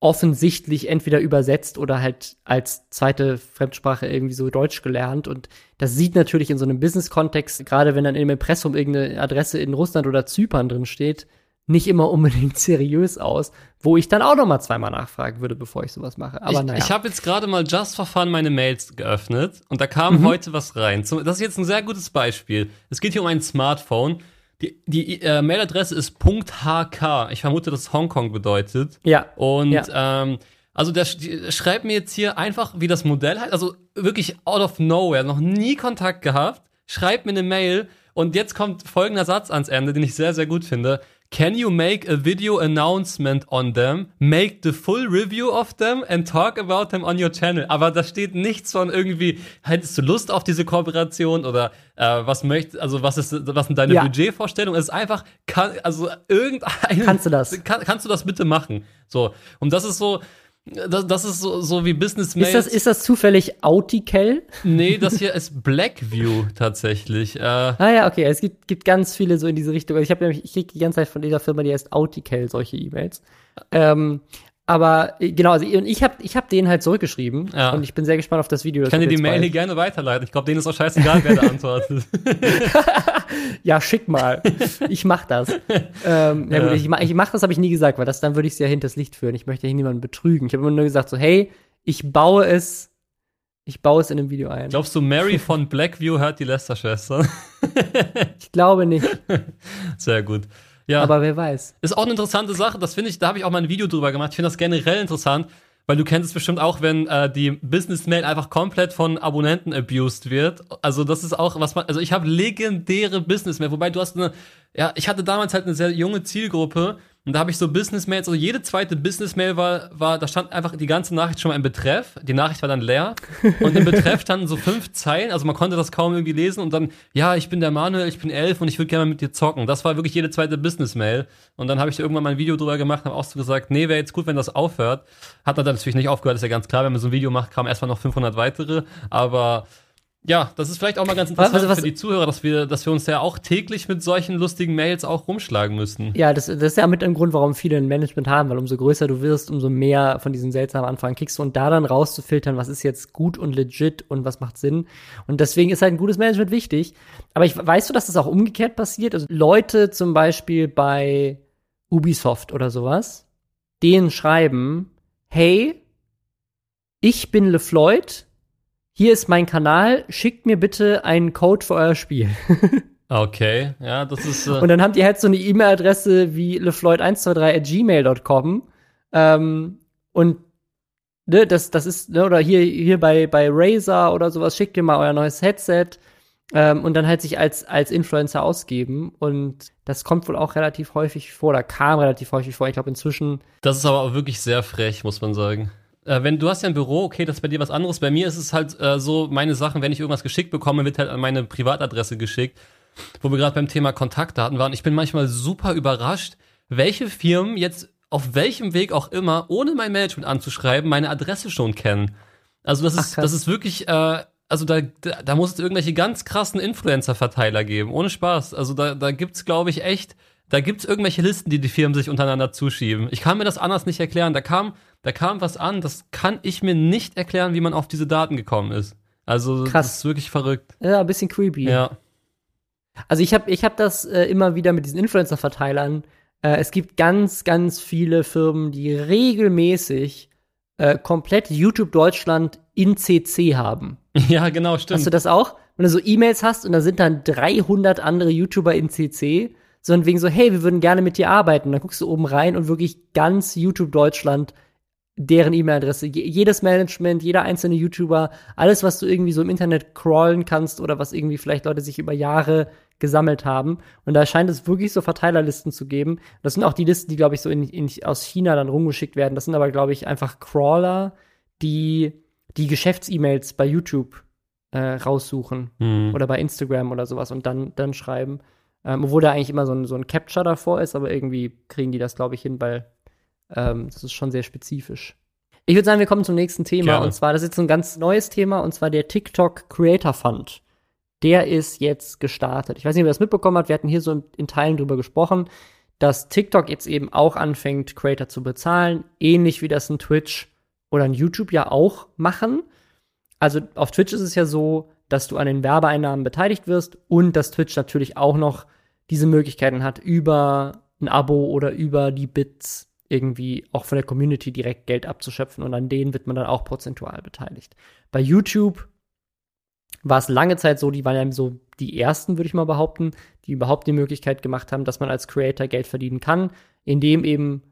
offensichtlich entweder übersetzt oder halt als zweite Fremdsprache irgendwie so Deutsch gelernt. Und das sieht natürlich in so einem Business-Kontext, gerade wenn dann im Impressum irgendeine Adresse in Russland oder Zypern drin steht, nicht immer unbedingt seriös aus, wo ich dann auch noch mal zweimal nachfragen würde, bevor ich sowas mache. Aber ich naja. ich habe jetzt gerade mal just for fun meine Mails geöffnet und da kam Mhm. heute was rein. Das ist jetzt ein sehr gutes Beispiel. Es geht hier um ein Smartphone. Die, die äh, Mailadresse ist .hk. Ich vermute, dass Hongkong bedeutet. ja. Und Ja. ähm, also der, schreibt mir jetzt hier einfach, wie das Modell heißt. Also wirklich out of nowhere, noch nie Kontakt gehabt. Schreibt mir eine Mail und jetzt kommt folgender Satz ans Ende, den ich sehr, sehr gut finde. Can you make a video announcement on them, make the full review of them and talk about them on your channel? Aber da steht nichts von irgendwie, hättest du Lust auf diese Kooperation oder äh, was möchtest, also was ist, was sind deine Ja. Budgetvorstellungen? Es ist einfach, kann, also irgendein. Kannst du das? Kann, kannst du das bitte machen? So. Und das ist so, das, das ist so, so wie Business Ist das, ist das zufällig Autikel? Nee, das hier ist Blackview tatsächlich. Äh, Ah ja, okay. Es gibt, gibt ganz viele so in diese Richtung. Also Ich habe nämlich, ich kriege die ganze Zeit von dieser Firma, die heißt Autikel, solche E-Mails. Ähm, aber äh, genau, also und ich habe ich hab denen halt zurückgeschrieben Ja. und ich bin sehr gespannt auf das Video. ich kann dir die Mail hier gerne weiterleiten. Ich glaube, denen ist auch scheißegal, wer da antwortet. Ja, schick mal. ich mach das. ähm, ja, gut, Ja. ich, ma- ich mach das, habe ich nie gesagt, weil das dann würde ich ja hinters Licht führen. Ich möchte hier niemanden betrügen. Ich habe immer nur gesagt so, hey, ich baue es, ich baue es in einem Video ein. Glaubst du, Mary von Blackview hört die Lester-Schwester? ich glaube nicht, Sehr gut. Ja, aber wer weiß. ist auch eine interessante Sache. Das finde ich, da habe ich auch mal ein Video drüber gemacht. Ich finde das generell interessant, weil du kennst es bestimmt auch, wenn äh, die Business-Mail einfach komplett von Abonnenten abused wird. Also das ist auch, was man, also ich habe legendäre Business-Mail, wobei du hast eine, ja, ich hatte damals halt eine sehr junge Zielgruppe und da habe ich so Business-Mails, also jede zweite Business-Mail war, war, da stand einfach die ganze Nachricht schon mal im Betreff. Die Nachricht war dann leer und im Betreff standen so fünf Zeilen, also man konnte das kaum irgendwie lesen und dann, ja, ich bin der Manuel, ich bin elf und ich würde gerne mal mit dir zocken. Das war wirklich jede zweite Business-Mail und dann habe ich da irgendwann mal ein Video drüber gemacht, habe auch so gesagt, nee, wäre jetzt gut, wenn das aufhört. Hat dann natürlich nicht aufgehört, ist ja ganz klar, wenn man so ein Video macht, kamen erstmal noch 500 weitere, aber ja, das ist vielleicht auch mal ganz interessant Was- was- für die Zuhörer, dass wir, dass wir uns ja auch täglich mit solchen lustigen Mails auch rumschlagen müssen. Ja, das, das ist ja mit ein Grund, warum viele ein Management haben, weil umso größer du wirst, umso mehr von diesen seltsamen Anfragen kriegst du und da dann rauszufiltern, was ist jetzt gut und legit und was macht Sinn. Und deswegen ist halt ein gutes Management wichtig. Aber ich weißt du, dass das auch umgekehrt passiert? Also Leute zum Beispiel bei Ubisoft oder sowas, denen schreiben, hey, ich bin LeFloid, hier ist mein Kanal, schickt mir bitte einen Code für euer Spiel. Okay, ja, das ist. Äh, Und dann haben die halt so eine E-Mail-Adresse wie lefloid123 at gmail.com. Ähm, und ne, das, das ist, ne, oder hier, hier bei, bei Razer oder sowas, schickt ihr mal euer neues Headset. Ähm, und dann halt sich als, als Influencer ausgeben. Und das kommt wohl auch relativ häufig vor, oder kam relativ häufig vor. Ich glaube, inzwischen Das ist aber auch wirklich sehr frech, muss man sagen. Äh, wenn du hast ja ein Büro, okay, das ist bei dir was anderes. Bei mir ist es halt äh, so, meine Sachen, wenn ich irgendwas geschickt bekomme, wird halt an meine Privatadresse geschickt. Wo wir gerade beim Thema Kontaktdaten waren. Ich bin manchmal super überrascht, welche Firmen jetzt auf welchem Weg auch immer, ohne mein Management anzuschreiben, meine Adresse schon kennen. Also das Ach, ist, krass. das ist wirklich, äh, also da, da, da muss es irgendwelche ganz krassen Influencer-Verteiler geben, ohne Spaß. Also da, da gibt's, glaube ich, echt, da gibt's irgendwelche Listen, die die Firmen sich untereinander zuschieben. Ich kann mir das anders nicht erklären. Da kam, da kam was an, das kann ich mir nicht erklären, wie man auf diese Daten gekommen ist. Also Krass. das ist wirklich verrückt. Ja, ein bisschen creepy. Ja. Also ich habe ich hab das äh, immer wieder mit diesen Influencer-Verteilern. Äh, es gibt ganz, ganz viele Firmen, die regelmäßig äh, komplett YouTube Deutschland in CC haben. Ja, genau, stimmt. Hast du das auch? Wenn du so E-Mails hast und da sind dann 300 andere YouTuber in CC, sondern wegen so, hey, wir würden gerne mit dir arbeiten. Dann guckst du oben rein und wirklich ganz YouTube Deutschland, deren E-Mail-Adresse, je- jedes Management, jeder einzelne YouTuber, alles, was du irgendwie so im Internet crawlen kannst oder was irgendwie vielleicht Leute sich über Jahre gesammelt haben. Und da scheint es wirklich so Verteilerlisten zu geben. Das sind auch die Listen, die, glaube ich, so in, in, aus China dann rumgeschickt werden. Das sind aber, glaube ich, einfach Crawler, die die Geschäfts-E-Mails bei YouTube äh, raussuchen Hm. oder bei Instagram oder sowas und dann, dann schreiben. Ähm, obwohl da eigentlich immer so ein, so ein Capture davor ist, aber irgendwie kriegen die das, glaube ich, hin, weil ähm, das ist schon sehr spezifisch. Ich würde sagen, wir kommen zum nächsten Thema. Gerne. Und zwar, das ist jetzt so ein ganz neues Thema, und zwar der TikTok Creator Fund. Der ist jetzt gestartet. Ich weiß nicht, wer das mitbekommen hat. Wir hatten hier so in, in Teilen drüber gesprochen, dass TikTok jetzt eben auch anfängt, Creator zu bezahlen. Ähnlich wie das ein Twitch oder ein YouTube ja auch machen. Also auf Twitch ist es ja so, dass du an den Werbeeinnahmen beteiligt wirst und dass Twitch natürlich auch noch diese Möglichkeiten hat, über ein Abo oder über die Bits irgendwie auch von der Community direkt Geld abzuschöpfen und an denen wird man dann auch prozentual beteiligt. Bei YouTube war es lange Zeit so, die waren ja so die ersten, würde ich mal behaupten, die überhaupt die Möglichkeit gemacht haben, dass man als Creator Geld verdienen kann, indem eben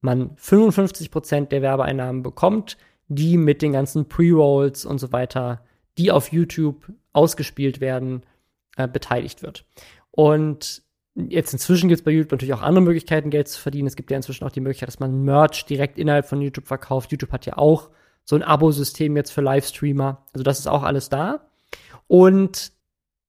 man 55% der Werbeeinnahmen bekommt, die mit den ganzen Pre-Rolls und so weiter, die auf YouTube ausgespielt werden, äh, beteiligt wird. Und jetzt inzwischen gibt es bei YouTube natürlich auch andere Möglichkeiten, Geld zu verdienen. Es gibt ja inzwischen auch die Möglichkeit, dass man Merch direkt innerhalb von YouTube verkauft. YouTube hat ja auch so ein Abo-System jetzt für Livestreamer. Also das ist auch alles da. Und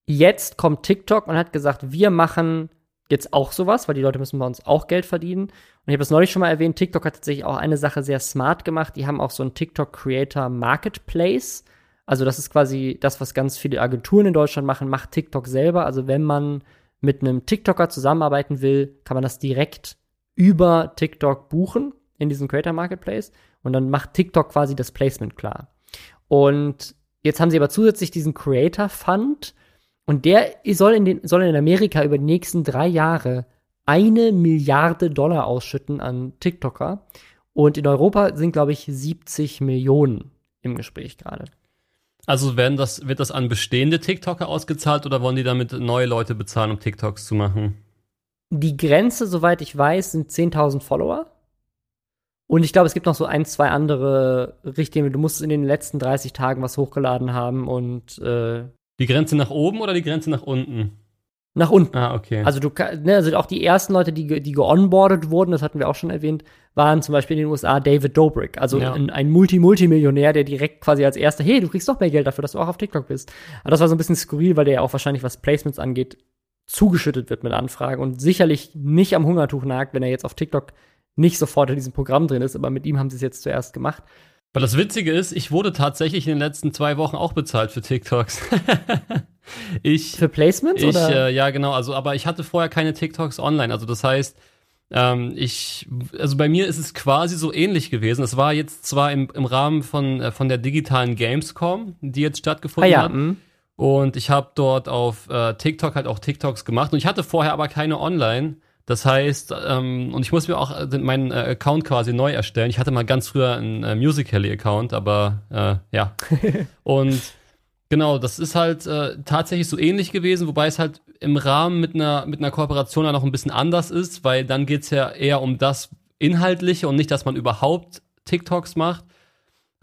jetzt kommt TikTok und hat gesagt, wir machen jetzt auch sowas, weil die Leute müssen bei uns auch Geld verdienen. Und ich habe das neulich schon mal erwähnt, TikTok hat tatsächlich auch eine Sache sehr smart gemacht. Die haben auch so ein TikTok Creator Marketplace. Also das ist quasi das, was ganz viele Agenturen in Deutschland machen, macht TikTok selber. Also wenn man mit einem TikToker zusammenarbeiten will, kann man das direkt über TikTok buchen in diesem Creator Marketplace. Und dann macht TikTok quasi das Placement klar. Und jetzt haben sie aber zusätzlich diesen Creator Fund. Und der soll in, den, soll in Amerika über die nächsten drei Jahre eine Milliarde Dollar ausschütten an TikToker. Und in Europa sind, glaube ich, 70 Millionen im Gespräch gerade. Also werden das, wird das an bestehende TikToker ausgezahlt oder wollen die damit neue Leute bezahlen, um TikToks zu machen? Die Grenze, soweit ich weiß, sind 10.000 Follower. Und ich glaube, es gibt noch so ein, zwei andere Richtlinien. Du musst in den letzten 30 Tagen was hochgeladen haben und äh, Die Grenze nach oben oder die Grenze nach unten? Nach unten. Ah, okay. Also du ne, also auch die ersten Leute, die, die geonboardet wurden, das hatten wir auch schon erwähnt, waren zum Beispiel in den USA David Dobrik, also Ja. ein, ein Multi-Multimillionär, der direkt quasi als erster, hey, du kriegst doch mehr Geld dafür, dass du auch auf TikTok bist. Aber das war so ein bisschen skurril, weil der ja auch wahrscheinlich, was Placements angeht, zugeschüttet wird mit Anfragen und sicherlich nicht am Hungertuch nagt, wenn er jetzt auf TikTok nicht sofort in diesem Programm drin ist, aber mit ihm haben sie es jetzt zuerst gemacht. Weil das Witzige ist, ich wurde tatsächlich in den letzten zwei Wochen auch bezahlt für TikToks. ich, Für Placements ich, oder? äh, ja genau, also aber ich hatte vorher keine TikToks online. Also das heißt, ähm, ich, also bei mir ist es quasi so ähnlich gewesen. Es war jetzt zwar im, im Rahmen von, äh, von der digitalen Gamescom, die jetzt ah stattgefunden ja, hat. mh. Und ich habe dort auf äh, TikTok halt auch TikToks gemacht und ich hatte vorher aber keine online. Das heißt, ähm, und ich muss mir auch äh, den- meinen äh, Account quasi neu erstellen. Ich hatte mal ganz früher einen äh, Musical.ly-Account, aber äh, ja. und genau, das ist halt äh, tatsächlich so ähnlich gewesen, wobei es halt im Rahmen mit einer, mit einer Kooperation dann noch ein bisschen anders ist, weil dann geht's ja eher um das Inhaltliche und nicht, dass man überhaupt TikToks macht.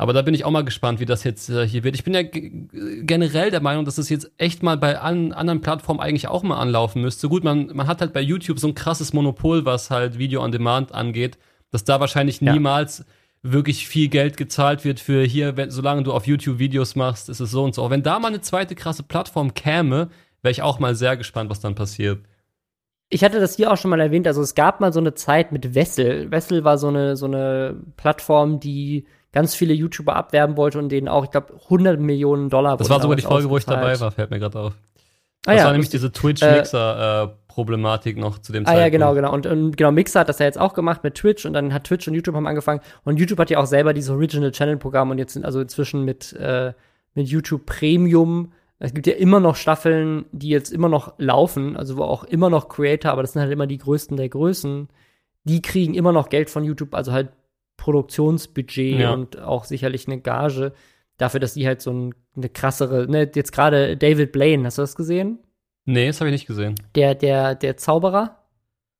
Aber da bin ich auch mal gespannt, wie das jetzt äh, hier wird. Ich bin ja generell der Meinung, dass es jetzt echt mal bei an, anderen Plattformen eigentlich auch mal anlaufen müsste. Gut, man, man hat halt bei YouTube so ein krasses Monopol, was halt Video on Demand angeht, dass da wahrscheinlich Ja. niemals wirklich viel Geld gezahlt wird für hier, wenn, solange du auf YouTube Videos machst, ist es so und so. Auch wenn da mal eine zweite krasse Plattform käme, wäre ich auch mal sehr gespannt, was dann passiert. Ich hatte das hier auch schon mal erwähnt, also es gab mal so eine Zeit mit Wessel. Wessel war so eine, so eine Plattform, die ganz viele YouTuber abwerben wollte und denen auch, ich glaube, 100 Millionen Dollar Das war sogar die Folge, wo ich dabei war, fällt mir gerade auf. Ah, Das ja, war nämlich diese Twitch-Mixer-Problematik noch zu dem Ah Zeitpunkt. ja, genau, genau. Und, und genau, Mixer hat das ja jetzt auch gemacht mit Twitch und dann hat Twitch und YouTube haben angefangen. Und YouTube hat ja auch selber dieses Original Channel Programm und jetzt sind also inzwischen mit, äh, mit YouTube Premium. Es gibt ja immer noch Staffeln, die jetzt immer noch laufen, also wo auch immer noch Creator, aber das sind halt immer die größten der Größen, die kriegen immer noch Geld von YouTube, also halt Produktionsbudget Ja. und auch sicherlich eine Gage dafür, dass die halt so ein, eine krassere, ne, jetzt gerade David Blaine, hast du das gesehen? Nee, das habe ich nicht gesehen. Der, der, der Zauberer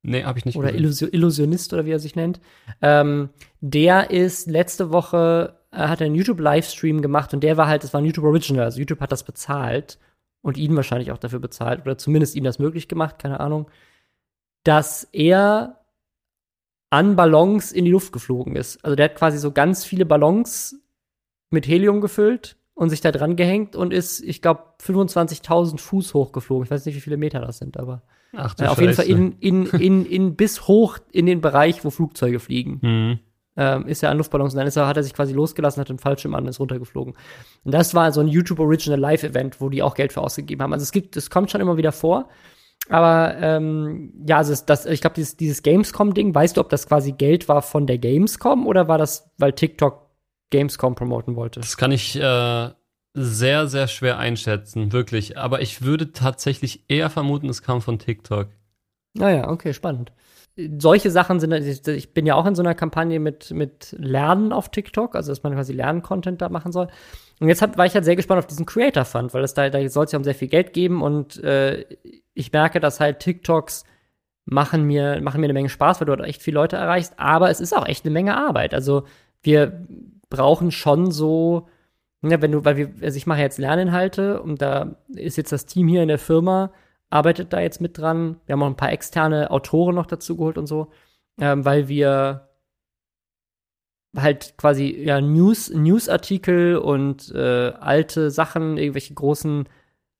Nee, habe ich nicht oder gesehen. Illusio Illusionist oder wie er sich nennt. Ähm, der ist letzte Woche, äh, hat einen YouTube-Livestream gemacht und der war halt, das war ein YouTube Original, also YouTube hat das bezahlt und ihn wahrscheinlich auch dafür bezahlt oder zumindest ihm das möglich gemacht, keine Ahnung, dass er an Ballons in die Luft geflogen ist. Also der hat quasi so ganz viele Ballons mit Helium gefüllt und sich da dran gehängt und ist, ich glaube, 25.000 Fuß hochgeflogen. Ich weiß nicht, wie viele Meter das sind, aber Ach äh, auf jeden Fall in, in, in, in bis hoch in den Bereich, wo Flugzeuge fliegen. Mhm. Ähm, ist er an Luftballons und dann ist er, hat er sich quasi losgelassen, hat den Fallschirm an und ist runtergeflogen. Und das war so ein YouTube Original Live Event, wo die auch Geld für ausgegeben haben. Also es gibt, es kommt schon immer wieder vor. Aber ähm, ja, also das, ich glaube, dieses, dieses Gamescom-Ding, weißt du, ob das quasi Geld war von der Gamescom oder war das, weil TikTok Gamescom promoten wollte? Das kann ich äh, sehr, sehr schwer einschätzen, wirklich. Aber ich würde tatsächlich eher vermuten, es kam von TikTok. Naja, okay, spannend. Solche Sachen sind, ich bin ja auch in so einer Kampagne mit, mit Lernen auf TikTok, also dass man quasi Lernen-Content da machen soll. Und jetzt hab, war ich halt sehr gespannt auf diesen Creator Fund, weil es da, da soll es ja um sehr viel Geld geben und äh, ich merke, dass halt TikToks machen mir, machen mir eine Menge Spaß, weil du dort echt viele Leute erreichst, aber es ist auch echt eine Menge Arbeit. Also wir brauchen schon so, ja, wenn du, weil wir, also ich mache jetzt Lerninhalte und da ist jetzt das Team hier in der Firma, arbeitet da jetzt mit dran. Wir haben auch ein paar externe Autoren noch dazu geholt und so, ähm, weil wir halt quasi ja News Newsartikel und äh, alte Sachen, irgendwelche großen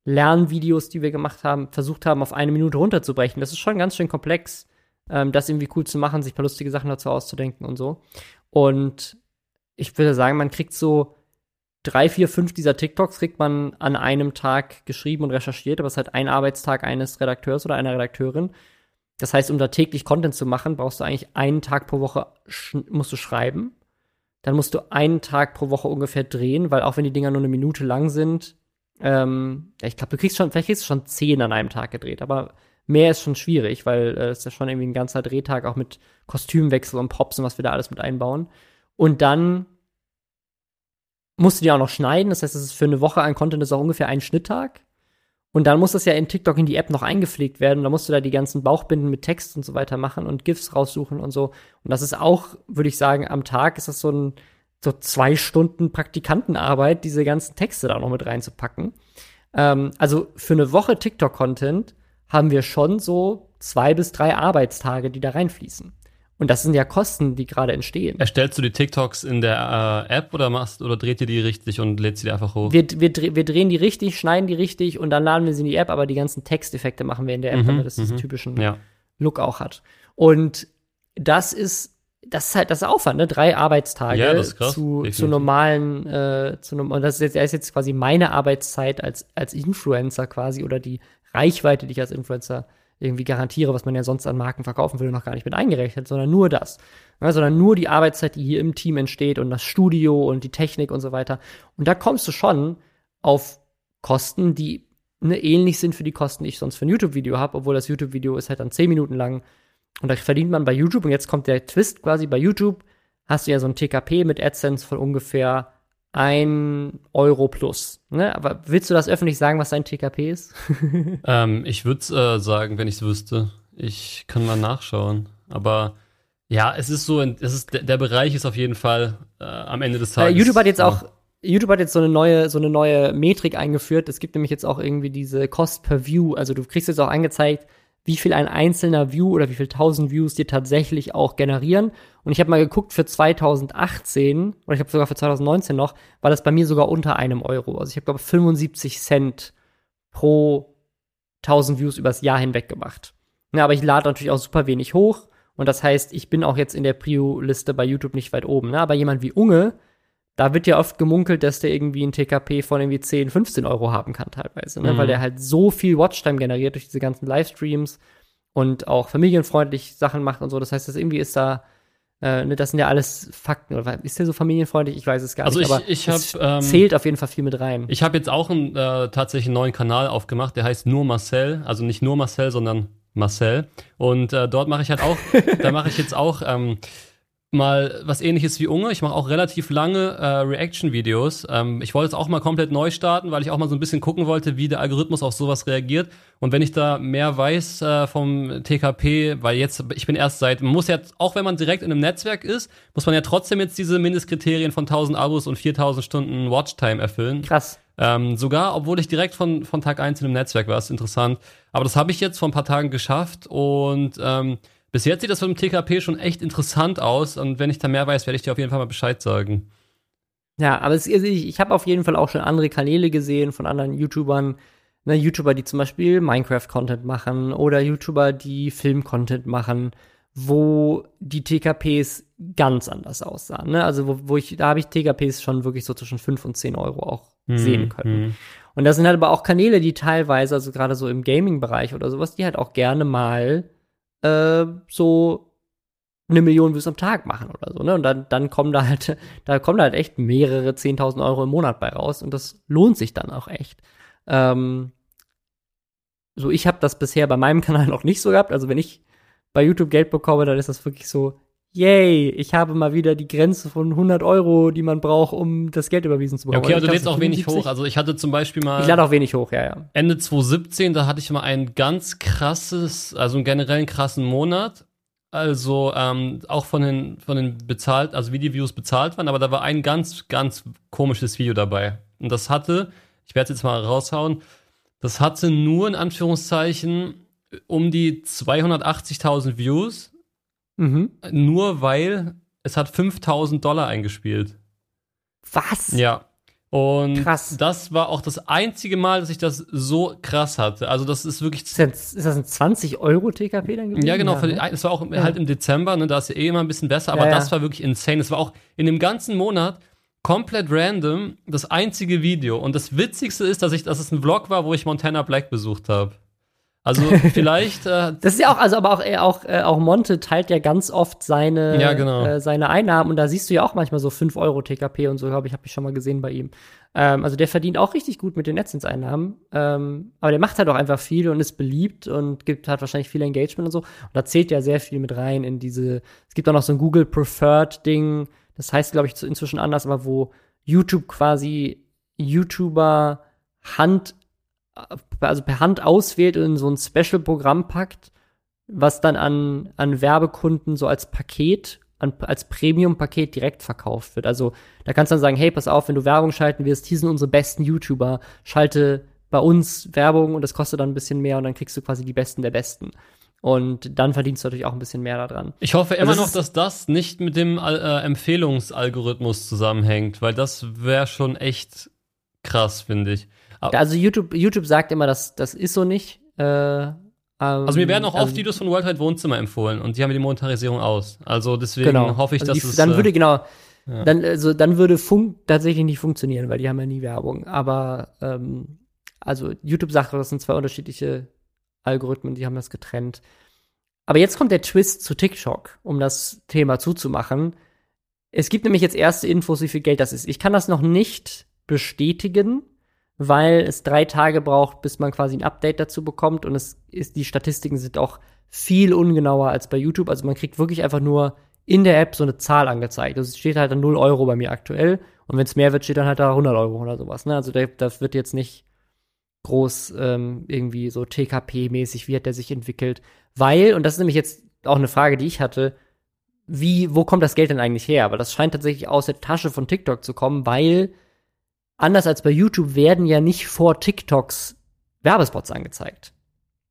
Lernvideos, die wir gemacht haben, versucht haben, auf eine Minute runterzubrechen. Das ist schon ganz schön komplex, ähm, das irgendwie cool zu machen, sich ein paar lustige Sachen dazu auszudenken und so. Und ich würde sagen, man kriegt so drei, vier, fünf dieser TikToks kriegt man an einem Tag geschrieben und recherchiert, aber es ist halt ein Arbeitstag eines Redakteurs oder einer Redakteurin. Das heißt, um da täglich Content zu machen, brauchst du eigentlich einen Tag pro Woche musst du schreiben. Dann musst du einen Tag pro Woche ungefähr drehen, weil auch wenn die Dinger nur eine Minute lang sind, ähm, ich glaube, du kriegst schon, vielleicht kriegst du schon zehn an einem Tag gedreht, aber mehr ist schon schwierig, weil äh, es ist ja schon irgendwie ein ganzer Drehtag auch mit Kostümwechsel und Props und was wir da alles mit einbauen. Und dann musst du die auch noch schneiden. Das heißt, es ist für eine Woche an Content ist auch ungefähr ein Schnitttag. Und dann muss das ja in TikTok in die App noch eingepflegt werden. Dann musst du da die ganzen Bauchbinden mit Text und so weiter machen und GIFs raussuchen und so. Und das ist auch, würde ich sagen, am Tag ist das so ein so zwei Stunden Praktikantenarbeit, diese ganzen Texte da noch mit reinzupacken. Ähm, also für eine Woche TikTok-Content haben wir schon so zwei bis drei Arbeitstage, die da reinfließen. Und das sind ja Kosten, die gerade entstehen. Erstellst du die TikToks in der äh, App oder machst oder dreht ihr die richtig und lädst sie die einfach hoch? Wir, wir, wir drehen die richtig, schneiden die richtig und dann laden wir sie in die App, aber die ganzen Texteffekte machen wir in der App, Mhm, damit es diesen mhm. typischen ja. Look auch hat. Und das ist, das ist halt das Aufwand, ne? Drei Arbeitstage Ja, das zu, zu normalen, äh, zu und das ist jetzt, das ist jetzt quasi meine Arbeitszeit als, als Influencer quasi oder die Reichweite, die ich als Influencer irgendwie garantiere, was man ja sonst an Marken verkaufen würde, noch gar nicht mit eingerechnet, sondern nur das. Ja, sondern nur die Arbeitszeit, die hier im Team entsteht und das Studio und die Technik und so weiter. Und da kommst du schon auf Kosten, die ne, ähnlich sind für die Kosten, die ich sonst für ein YouTube-Video habe, obwohl das YouTube-Video ist halt dann 10 Minuten lang. Und da verdient man bei YouTube, und jetzt kommt der Twist quasi, bei YouTube hast du ja so ein TKP mit AdSense von ungefähr 1 Euro plus. Ne? Aber willst du das öffentlich sagen, was dein TKP ist? Ähm, ich würde äh, sagen, wenn ich es wüsste. Ich kann mal nachschauen. Aber ja, es ist so, es ist, der, der Bereich ist auf jeden Fall äh, am Ende des Äh, Tages. YouTube hat jetzt auch, YouTube hat jetzt so eine neue, so eine neue Metrik eingeführt. Es gibt nämlich jetzt auch irgendwie diese Cost per View. Also du kriegst jetzt auch angezeigt, wie viel ein einzelner View oder wie viel tausend Views dir tatsächlich auch generieren. Und ich habe mal geguckt für 2018 oder ich habe sogar für 2019 noch, war das bei mir sogar unter einem Euro. Also ich habe glaube 75 Cent pro 1000 Views übers Jahr hinweg gemacht. Ja, aber ich lade natürlich auch super wenig hoch. Und das heißt, ich bin auch jetzt in der Prio-Liste bei YouTube nicht weit oben. Ne? Aber jemand wie Unge, da wird ja oft gemunkelt, dass der irgendwie ein TKP von irgendwie 10, 15 Euro haben kann teilweise. Ne? Mhm. Weil der halt so viel Watchtime generiert durch diese ganzen Livestreams und auch familienfreundlich Sachen macht und so. Das heißt, das irgendwie ist da Äh, ne, das sind ja alles Fakten. Oder ist der so familienfreundlich? Ich weiß es gar Also nicht. ich- aber ich hab, es ähm, zählt auf jeden Fall viel mit rein. Ich habe jetzt auch einen äh, tatsächlich einen neuen Kanal aufgemacht, der heißt nur Marcel, also nicht nur Marcel, sondern Marcel. Und äh, dort mache ich halt auch, da mache ich jetzt auch ähm, mal was ähnliches wie Unge. Ich mache auch relativ lange äh, Reaction-Videos. Ähm, ich wollte es auch mal komplett neu starten, weil ich auch mal so ein bisschen gucken wollte, wie der Algorithmus auf sowas reagiert. Und wenn ich da mehr weiß äh, vom TKP, weil jetzt, ich bin erst seit, man muss ja, auch wenn man direkt in einem Netzwerk ist, muss man ja trotzdem jetzt diese Mindestkriterien von 1000 Abos und 4000 Stunden Watchtime erfüllen. Krass. Ähm, sogar, obwohl ich direkt von, von Tag 1 in einem Netzwerk war, ist interessant. Aber das habe ich jetzt vor ein paar Tagen geschafft und ähm, bis jetzt sieht das mit dem TKP schon echt interessant aus. Und wenn ich da mehr weiß, werde ich dir auf jeden Fall mal Bescheid sagen. Ja, aber es, also ich, ich habe auf jeden Fall auch schon andere Kanäle gesehen von anderen YouTubern. Ne, YouTuber, die zum Beispiel Minecraft-Content machen oder YouTuber, die Film-Content machen, wo die TKPs ganz anders aussahen. Ne? Also wo, wo ich, da habe ich TKPs schon wirklich so zwischen 5 und 10 Euro auch sehen können. Mhm. Und das sind halt aber auch Kanäle, die teilweise, also gerade so im Gaming-Bereich oder sowas, die halt auch gerne mal äh, so eine Million Views am Tag machen oder so, ne? Und dann, dann kommen da halt, da kommen da halt echt mehrere 10.000 Euro im Monat bei raus und das lohnt sich dann auch echt. Ähm, so, ich habe das bisher bei meinem Kanal noch nicht so gehabt. Also wenn ich bei YouTube Geld bekomme, dann ist das wirklich so, yay, ich habe mal wieder die Grenze von 100 Euro, die man braucht, um das Geld überwiesen zu bekommen. okay, Ich du lädst auch wenig 75. hoch. Also ich hatte zum Beispiel mal Ich lade auch wenig hoch, ja, ja. Ende 2017, da hatte ich mal ein ganz krasses, also einen generellen krassen Monat. Also ähm, auch von den, von den bezahlt, also wie die Views bezahlt waren, aber da war ein ganz, ganz komisches Video dabei. Und das hatte, ich werde es jetzt mal raushauen, das hatte nur in Anführungszeichen um die 280.000 Views, Mhm. nur weil es hat 5000 Dollar eingespielt. Was? Ja. Und Krass. das war auch das einzige Mal, dass ich das so krass hatte. Also das ist wirklich Ist das, ist das ein 20 Euro TKP dann gewesen? Ja, genau. die, ne? das war auch halt im Dezember, ne, da ist ja eh immer ein bisschen besser, aber Ja, ja. das war wirklich insane. Es war auch in dem ganzen Monat komplett random das einzige Video. Und das Witzigste ist, dass ich, dass es ein Vlog war, wo ich Montana Black besucht habe. Also vielleicht, äh, Das ist ja auch, also aber auch, äh, auch, äh, auch Monte teilt ja ganz oft seine, Ja, genau. äh, seine Einnahmen und da siehst du ja auch manchmal so 5 Euro TKP und so, glaube ich, habe ich schon mal gesehen bei ihm. Ähm, also der verdient auch richtig gut mit den Netzdiensteinnahmen. Ähm, aber der macht halt auch einfach viel und ist beliebt und gibt hat wahrscheinlich viel Engagement und so. Und da zählt ja sehr viel mit rein in diese, es gibt auch noch so ein Google Preferred Ding, das heißt, glaube ich, inzwischen anders, aber wo YouTube quasi YouTuber Hand also per Hand auswählt und in so ein Special-Programm packt, was dann an, an Werbekunden so als Paket, an, als Premium-Paket direkt verkauft wird. Also da kannst du dann sagen, hey, pass auf, wenn du Werbung schalten wirst, hier sind unsere besten YouTuber, schalte bei uns Werbung und das kostet dann ein bisschen mehr und dann kriegst du quasi die Besten der Besten. Und dann verdienst du natürlich auch ein bisschen mehr daran. ich hoffe immer Also noch, dass das nicht mit dem äh, Empfehlungsalgorithmus zusammenhängt, weil das wäre schon echt krass, finde ich. Also YouTube, YouTube sagt immer, dass das ist so nicht. Äh, Also mir werden auch oft also, Videos von Worldwide Wohnzimmer empfohlen und die haben die Monetarisierung aus. Also deswegen genau. hoffe ich, also dass die, es dann äh, würde genau, dann also dann würde Funk tatsächlich nicht funktionieren, weil die haben ja nie Werbung. Aber ähm, also YouTube sagt, das sind zwei unterschiedliche Algorithmen, die haben das getrennt. Aber jetzt kommt der Twist zu TikTok, um das Thema zuzumachen. Es gibt nämlich jetzt erste Infos, wie viel Geld das ist. Ich kann das noch nicht bestätigen, weil es drei Tage braucht, bis man quasi ein Update dazu bekommt. Und es ist, die Statistiken sind auch viel ungenauer als bei YouTube. Also man kriegt wirklich einfach nur in der App so eine Zahl angezeigt. Also es steht halt dann 0 Euro bei mir aktuell. Und wenn es mehr wird, steht dann halt da 100 Euro oder sowas. Ne? Also da, das wird jetzt nicht groß ähm, irgendwie so TKP-mäßig, wie hat der sich entwickelt. Weil, und das ist nämlich jetzt auch eine Frage, die ich hatte, wie, wo kommt das Geld denn eigentlich her? Weil das scheint tatsächlich aus der Tasche von TikTok zu kommen, weil anders als bei YouTube werden ja nicht vor TikToks Werbespots angezeigt.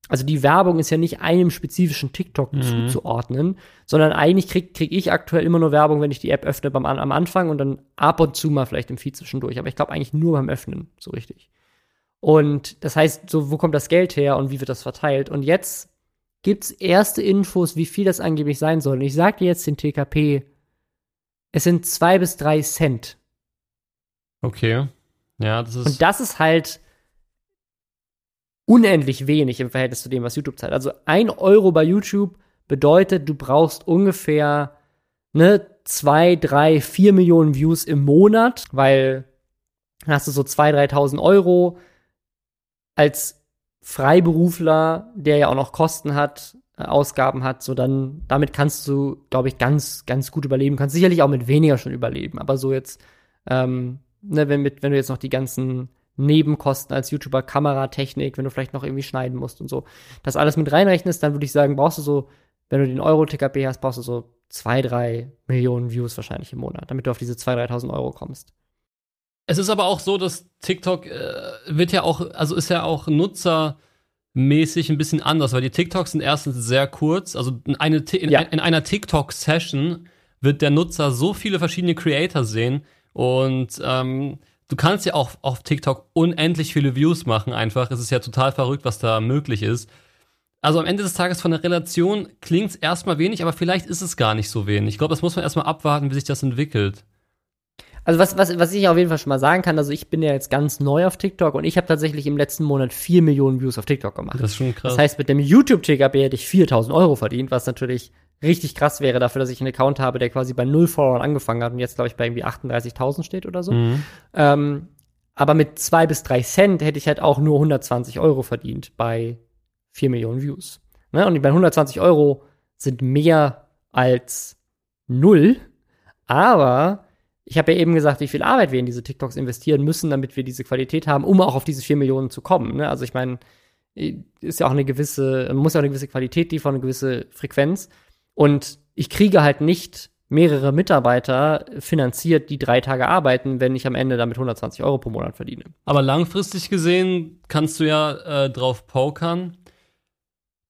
Also die Werbung ist ja nicht einem spezifischen TikTok Mhm. zuzuordnen, sondern eigentlich krieg, krieg ich aktuell immer nur Werbung, wenn ich die App öffne beim, am Anfang und dann ab und zu mal vielleicht im Feed zwischendurch. Aber ich glaube eigentlich nur beim Öffnen, so richtig. Und das heißt, so, wo kommt das Geld her und wie wird das verteilt? Und jetzt gibt's erste Infos, wie viel das angeblich sein soll. Und ich sage dir jetzt den TKP, es sind zwei bis drei Cent. Okay. Ja, das ist. Und das ist halt unendlich wenig im Verhältnis zu dem, was YouTube zahlt. Also ein Euro bei YouTube bedeutet, du brauchst ungefähr ne, zwei, drei, vier Millionen Views im Monat, weil dann hast du so 2.000, 3.000 Euro als Freiberufler, der ja auch noch Kosten hat, äh, Ausgaben hat, so dann, damit kannst du, glaube ich, ganz, ganz gut überleben. Kannst sicherlich auch mit weniger schon überleben, aber so jetzt, ähm, ne, wenn, mit, wenn du jetzt noch die ganzen Nebenkosten als YouTuber, Kameratechnik, wenn du vielleicht noch irgendwie schneiden musst und so, das alles mit reinrechnest, dann würde ich sagen, brauchst du so, wenn du den Euro-TKP hast, brauchst du so zwei, drei Millionen Views wahrscheinlich im Monat, damit du auf diese 2.000, 3.000 Euro kommst. Es ist aber auch so, dass TikTok äh, wird ja auch, also ist ja auch nutzermäßig ein bisschen anders, weil die TikToks sind erstens sehr kurz. Also in, eine, in, Ja. in einer TikTok-Session wird der Nutzer so viele verschiedene Creator sehen und ähm, du kannst ja auch auf TikTok unendlich viele Views machen einfach. Es ist ja total verrückt, was da möglich ist. Also am Ende des Tages von der Relation klingt es erstmal wenig, aber vielleicht ist es gar nicht so wenig. Ich glaube, das muss man erstmal abwarten, wie sich das entwickelt. Also was, was, was ich auf jeden Fall schon mal sagen kann, also ich bin ja jetzt ganz neu auf TikTok und ich habe tatsächlich im letzten Monat 4 Millionen Views auf TikTok gemacht. Das ist schon krass. Das heißt, mit dem YouTube-TKP hätte ich 4000 Euro verdient, was natürlich richtig krass wäre dafür, dass ich einen Account habe, der quasi bei null Followern angefangen hat und jetzt, glaube ich, bei irgendwie 38.000 steht oder so. Mhm. Ähm, aber mit zwei bis drei Cent hätte ich halt auch nur 120 Euro verdient bei 4 Millionen Views. Ne? Und bei 120 Euro sind mehr als null. Aber ich habe ja eben gesagt, wie viel Arbeit wir in diese TikToks investieren müssen, damit wir diese Qualität haben, um auch auf diese 4 Millionen zu kommen. Ne? Also ich meine, ist ja auch eine gewisse, muss ja auch eine gewisse Qualität liefern, eine gewisse Frequenz. Und ich kriege halt nicht mehrere Mitarbeiter finanziert, die drei Tage arbeiten, wenn ich am Ende damit 120 Euro pro Monat verdiene. Aber langfristig gesehen kannst du ja äh, drauf pokern,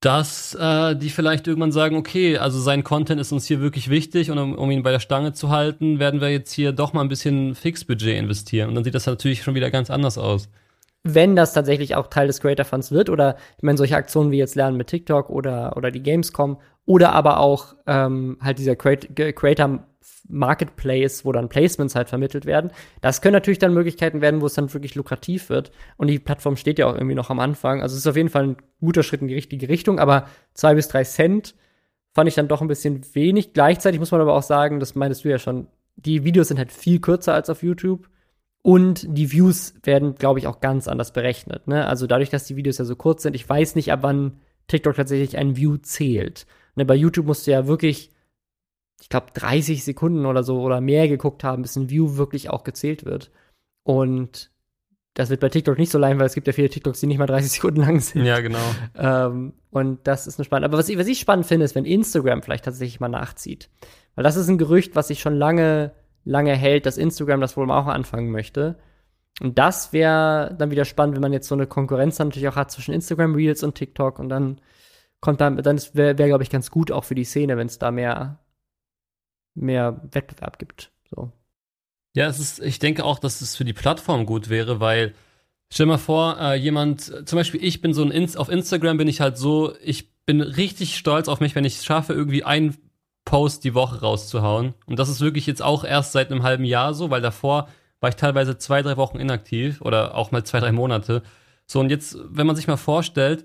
dass äh, die vielleicht irgendwann sagen, okay, also sein Content ist uns hier wirklich wichtig und um, um ihn bei der Stange zu halten, werden wir jetzt hier doch mal ein bisschen Fixbudget investieren. Und dann sieht das natürlich schon wieder ganz anders aus. Wenn das tatsächlich auch Teil des Creator Funds wird oder ich meine solche Aktionen wie jetzt lernen mit TikTok oder oder die Gamescom oder aber auch ähm, halt dieser Creat Creator Marketplace, wo dann Placements halt vermittelt werden. Das können natürlich dann Möglichkeiten werden, wo es dann wirklich lukrativ wird. Und die Plattform steht ja auch irgendwie noch am Anfang. Also es ist auf jeden Fall ein guter Schritt in die richtige Richtung, aber zwei bis drei Cent fand ich dann doch ein bisschen wenig. Gleichzeitig muss man aber auch sagen, das meintest du ja schon, die Videos sind halt viel kürzer als auf YouTube. Und die Views werden, glaube ich, auch ganz anders berechnet. Ne? Also dadurch, dass die Videos ja so kurz sind, ich weiß nicht, ab wann TikTok tatsächlich ein View zählt. Ne, bei YouTube musst du ja wirklich, ich glaube, 30 Sekunden oder so oder mehr geguckt haben, bis ein View wirklich auch gezählt wird. Und das wird bei TikTok nicht so leicht, weil es gibt ja viele TikToks, die nicht mal 30 Sekunden lang sind. Ja, genau. Ähm, und das ist eine spannend. Aber was ich, was ich spannend finde, ist, wenn Instagram vielleicht tatsächlich mal nachzieht. Weil das ist ein Gerücht, was sich schon lange, lange hält, dass Instagram das wohl mal auch anfangen möchte. Und das wäre dann wieder spannend, wenn man jetzt so eine Konkurrenz dann natürlich auch hat zwischen Instagram Reels und TikTok und dann kommt dann, dann wäre, wär, glaube ich, ganz gut auch für die Szene, wenn es da mehr, mehr Wettbewerb gibt. So. Ja, es ist, ich denke auch, dass es für die Plattform gut wäre, weil stell mal vor, äh, jemand, zum Beispiel ich bin so ein, Inst auf Instagram bin ich halt so, ich bin richtig stolz auf mich, wenn ich es schaffe, irgendwie einen Post die Woche rauszuhauen. Und das ist wirklich jetzt auch erst seit einem halben Jahr so, weil davor war ich teilweise zwei, drei Wochen inaktiv oder auch mal zwei, drei Monate. So, und jetzt, wenn man sich mal vorstellt,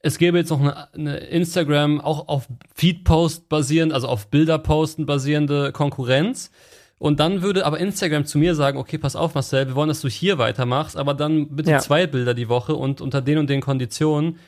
es gäbe jetzt noch eine, eine Instagram auch auf Feed-Post basierend, also auf Bilder-Posten basierende Konkurrenz. Und dann würde aber Instagram zu mir sagen, okay, pass auf, Marcel, wir wollen, dass du hier weitermachst, aber dann bitte Ja. zwei Bilder die Woche und unter den und den Konditionen.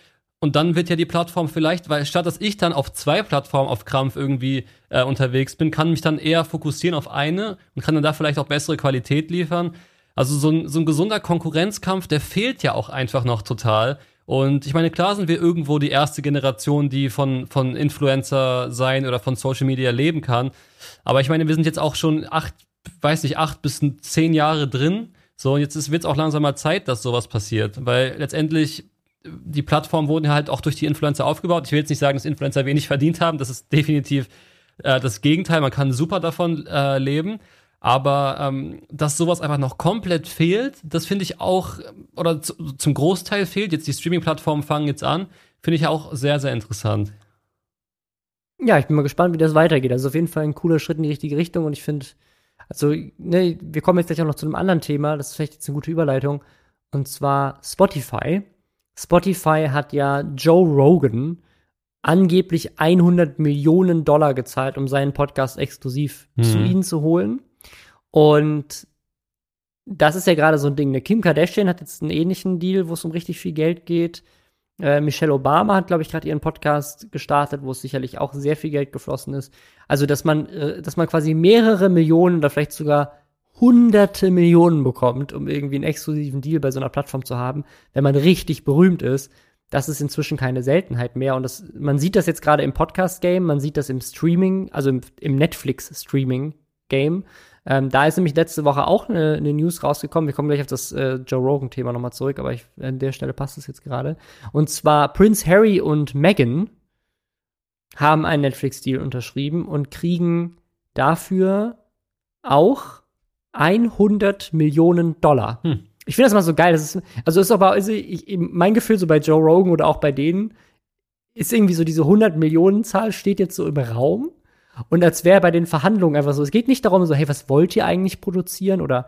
Und dann wird ja die Plattform vielleicht, weil statt dass ich dann auf zwei Plattformen auf Krampf irgendwie äh, unterwegs bin, kann mich dann eher fokussieren auf eine und kann dann da vielleicht auch bessere Qualität liefern. Also so ein, so ein gesunder Konkurrenzkampf, der fehlt ja auch einfach noch total. Und ich meine, klar sind wir irgendwo die erste Generation, die von, von Influencer sein oder von Social Media leben kann. Aber ich meine, wir sind jetzt auch schon acht, weiß nicht, acht bis zehn Jahre drin. So, und jetzt wird es auch langsam mal Zeit, dass sowas passiert. Weil letztendlich die Plattformen wurden ja halt auch durch die Influencer aufgebaut. Ich will jetzt nicht sagen, dass Influencer wenig verdient haben. Das ist definitiv äh, das Gegenteil. Man kann super davon äh, leben. Aber ähm, dass sowas einfach noch komplett fehlt, das finde ich auch, oder zu, zum Großteil fehlt, jetzt die Streaming-Plattformen fangen jetzt an, finde ich auch sehr, sehr interessant. Ja, ich bin mal gespannt, wie das weitergeht. Also auf jeden Fall ein cooler Schritt in die richtige Richtung und ich finde, also, ne, wir kommen jetzt gleich auch noch zu einem anderen Thema, das ist vielleicht jetzt eine gute Überleitung, und zwar Spotify. Spotify hat ja Joe Rogan angeblich 100 Millionen Dollar gezahlt, um seinen Podcast exklusiv Mhm. zu ihnen zu holen. Und das ist ja gerade so ein Ding. Ne? Kim Kardashian hat jetzt einen ähnlichen Deal, wo es um richtig viel Geld geht. Äh, Michelle Obama hat, glaube ich, gerade ihren Podcast gestartet, wo es sicherlich auch sehr viel Geld geflossen ist. Also, dass man, äh, dass man quasi mehrere Millionen oder vielleicht sogar hunderte Millionen bekommt, um irgendwie einen exklusiven Deal bei so einer Plattform zu haben, wenn man richtig berühmt ist. Das ist inzwischen keine Seltenheit mehr. Und das, man sieht das jetzt gerade im Podcast-Game, man sieht das im Streaming, also im, im Netflix-Streaming-Game. Ähm, da ist nämlich letzte Woche auch eine, eine News rausgekommen. Wir kommen gleich auf das äh, Joe Rogan-Thema nochmal zurück, aber ich, an der Stelle passt es jetzt gerade. Und zwar Prince Harry und Meghan haben einen Netflix-Deal unterschrieben und kriegen dafür auch 100 Millionen Dollar. Hm. Ich finde das mal so geil. Das ist, also ist aber, also ich, mein Gefühl so bei Joe Rogan oder auch bei denen, ist irgendwie so diese 100 Millionen Zahl steht jetzt so im Raum. Und als wäre bei den Verhandlungen einfach so, es geht nicht darum, so, hey, was wollt ihr eigentlich produzieren oder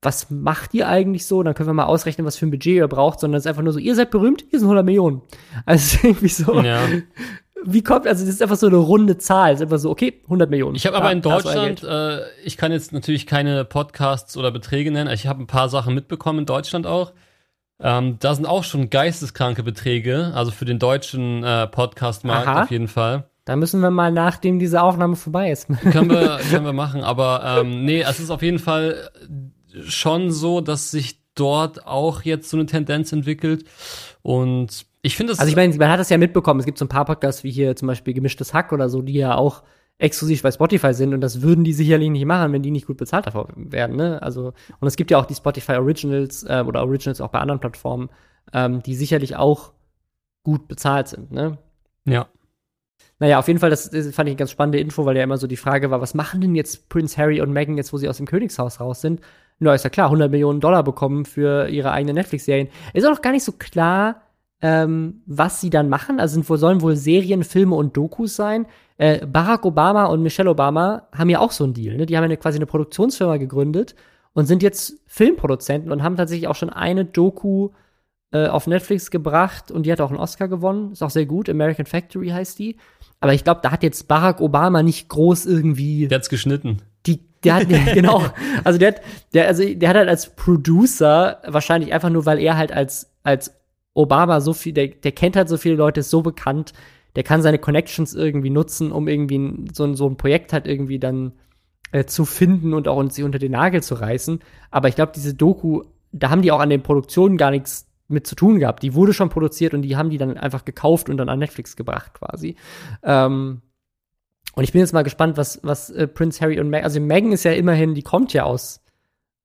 was macht ihr eigentlich so? Dann können wir mal ausrechnen, was für ein Budget ihr braucht, sondern es ist einfach nur so, ihr seid berühmt, hier sind 100 Millionen. Also irgendwie so, Ja. wie kommt, also das ist einfach so eine runde Zahl. Es ist einfach so, okay, 100 Millionen. Ich habe aber in Deutschland, äh, ich kann jetzt natürlich keine Podcasts oder Beträge nennen, ich habe ein paar Sachen mitbekommen in Deutschland auch. Ähm, da sind auch schon geisteskranke Beträge, also für den deutschen äh, Podcast-Markt auf jeden Fall. Da müssen wir mal, nachdem diese Aufnahme vorbei ist. Können wir, können wir machen, aber ähm, nee, es ist auf jeden Fall schon so, dass sich dort auch jetzt so eine Tendenz entwickelt. Und ich finde es. Also ich meine, man hat das ja mitbekommen. Es gibt so ein paar Podcasts wie hier zum Beispiel Gemischtes Hack oder so, die ja auch exklusiv bei Spotify sind und das würden die sicherlich nicht machen, wenn die nicht gut bezahlt davor werden. Ne? Also und es gibt ja auch die Spotify Originals äh, oder Originals auch bei anderen Plattformen, ähm, die sicherlich auch gut bezahlt sind. Ne? ja. Naja, auf jeden Fall, das, fand ich eine ganz spannende Info, weil ja immer so die Frage war, was machen denn jetzt Prince Harry und Meghan jetzt, wo sie aus dem Königshaus raus sind? Na, ist ja klar, 100 Millionen Dollar bekommen für ihre eigenen Netflix-Serien. Ist auch noch gar nicht so klar, ähm, was sie dann machen. Also sind sollen wohl Serien, Filme und Dokus sein. Äh, Barack Obama und Michelle Obama haben ja auch so einen Deal. Ne? Die haben ja eine, quasi eine Produktionsfirma gegründet und sind jetzt Filmproduzenten und haben tatsächlich auch schon eine Doku äh, auf Netflix gebracht und die hat auch einen Oscar gewonnen. Ist auch sehr gut. American Factory heißt die. Aber ich glaube, da hat jetzt Barack Obama nicht groß irgendwie Der hat's geschnitten. die, der hat, genau, also der hat, der, also der hat halt als Producer wahrscheinlich einfach nur, weil er halt als, als Obama so viel, der, der kennt halt so viele Leute, ist so bekannt, der kann seine Connections irgendwie nutzen, um irgendwie so, ein- so ein Projekt halt irgendwie dann äh, zu finden und auch sie unter den Nagel zu reißen. Aber ich glaube, diese Doku, da haben die auch an den Produktionen gar nichts mit zu tun gehabt. Die wurde schon produziert und die haben die dann einfach gekauft und dann an Netflix gebracht quasi. Ähm, und ich bin jetzt mal gespannt, was, was äh, Prince Harry und Meghan, also Meghan ist ja immerhin, die kommt ja aus,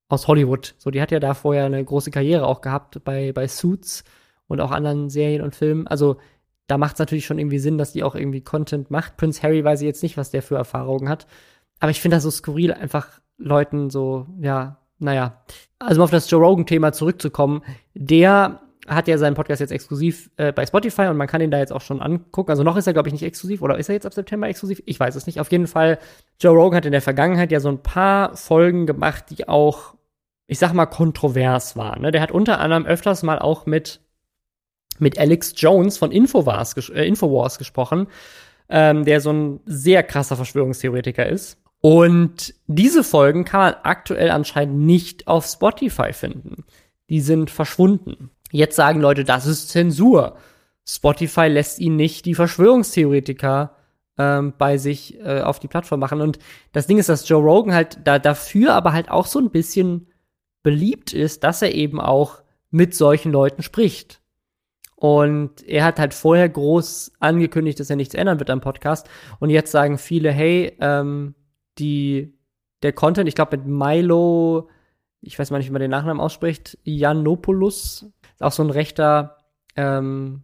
aus Hollywood. So, die hat ja da vorher eine große Karriere auch gehabt bei, bei Suits und auch anderen Serien und Filmen. Also, da macht es natürlich schon irgendwie Sinn, dass die auch irgendwie Content macht. Prince Harry weiß ich jetzt nicht, was der für Erfahrungen hat. Aber ich finde das so skurril, einfach Leuten so, ja, naja. Also, um auf das Joe Rogan-Thema zurückzukommen, der hat ja seinen Podcast jetzt exklusiv äh, bei Spotify und man kann ihn da jetzt auch schon angucken. Also noch ist er, glaube ich, nicht exklusiv. Oder ist er jetzt ab September exklusiv? Ich weiß es nicht. Auf jeden Fall, Joe Rogan hat in der Vergangenheit ja so ein paar Folgen gemacht, die auch, ich sag mal, kontrovers waren. Ne? Der hat unter anderem öfters mal auch mit, mit Alex Jones von Infowars, äh, Infowars gesprochen, ähm, der so ein sehr krasser Verschwörungstheoretiker ist. Und diese Folgen kann man aktuell anscheinend nicht auf Spotify finden. Die sind verschwunden. Jetzt sagen Leute, das ist Zensur. Spotify lässt ihn nicht die Verschwörungstheoretiker ähm, bei sich äh, auf die Plattform machen. Und das Ding ist, dass Joe Rogan halt da dafür aber halt auch so ein bisschen beliebt ist, dass er eben auch mit solchen Leuten spricht. Und er hat halt vorher groß angekündigt, dass er nichts ändern wird am Podcast. Und jetzt sagen viele, hey, ähm, die, der Content, ich glaube mit Milo, ich weiß mal nicht, wie man den Nachnamen ausspricht, Janopoulos, auch so ein rechter ähm,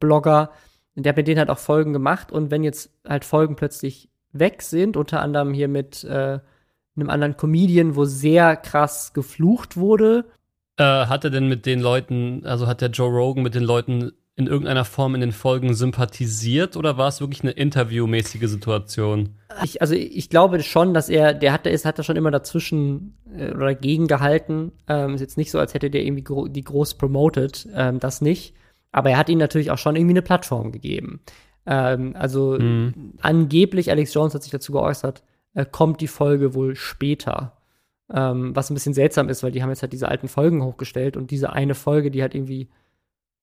Blogger, der hat mit denen halt auch Folgen gemacht. Und wenn jetzt halt Folgen plötzlich weg sind, unter anderem hier mit äh, einem anderen Comedian, wo sehr krass geflucht wurde, Äh, hat er denn mit den Leuten, also hat der Joe Rogan mit den Leuten in irgendeiner Form in den Folgen sympathisiert oder war es wirklich eine interviewmäßige Situation? Ich, also ich glaube schon, dass er, der hat, ist, hat er schon immer dazwischen äh, oder dagegen gehalten. Ähm, ist jetzt nicht so, als hätte der irgendwie gro die groß promoted, ähm, das nicht. Aber er hat ihnen natürlich auch schon irgendwie eine Plattform gegeben. Ähm, also Mhm. angeblich, Alex Jones hat sich dazu geäußert, äh, kommt die Folge wohl später. Ähm, was ein bisschen seltsam ist, weil die haben jetzt halt diese alten Folgen hochgestellt und diese eine Folge, die halt irgendwie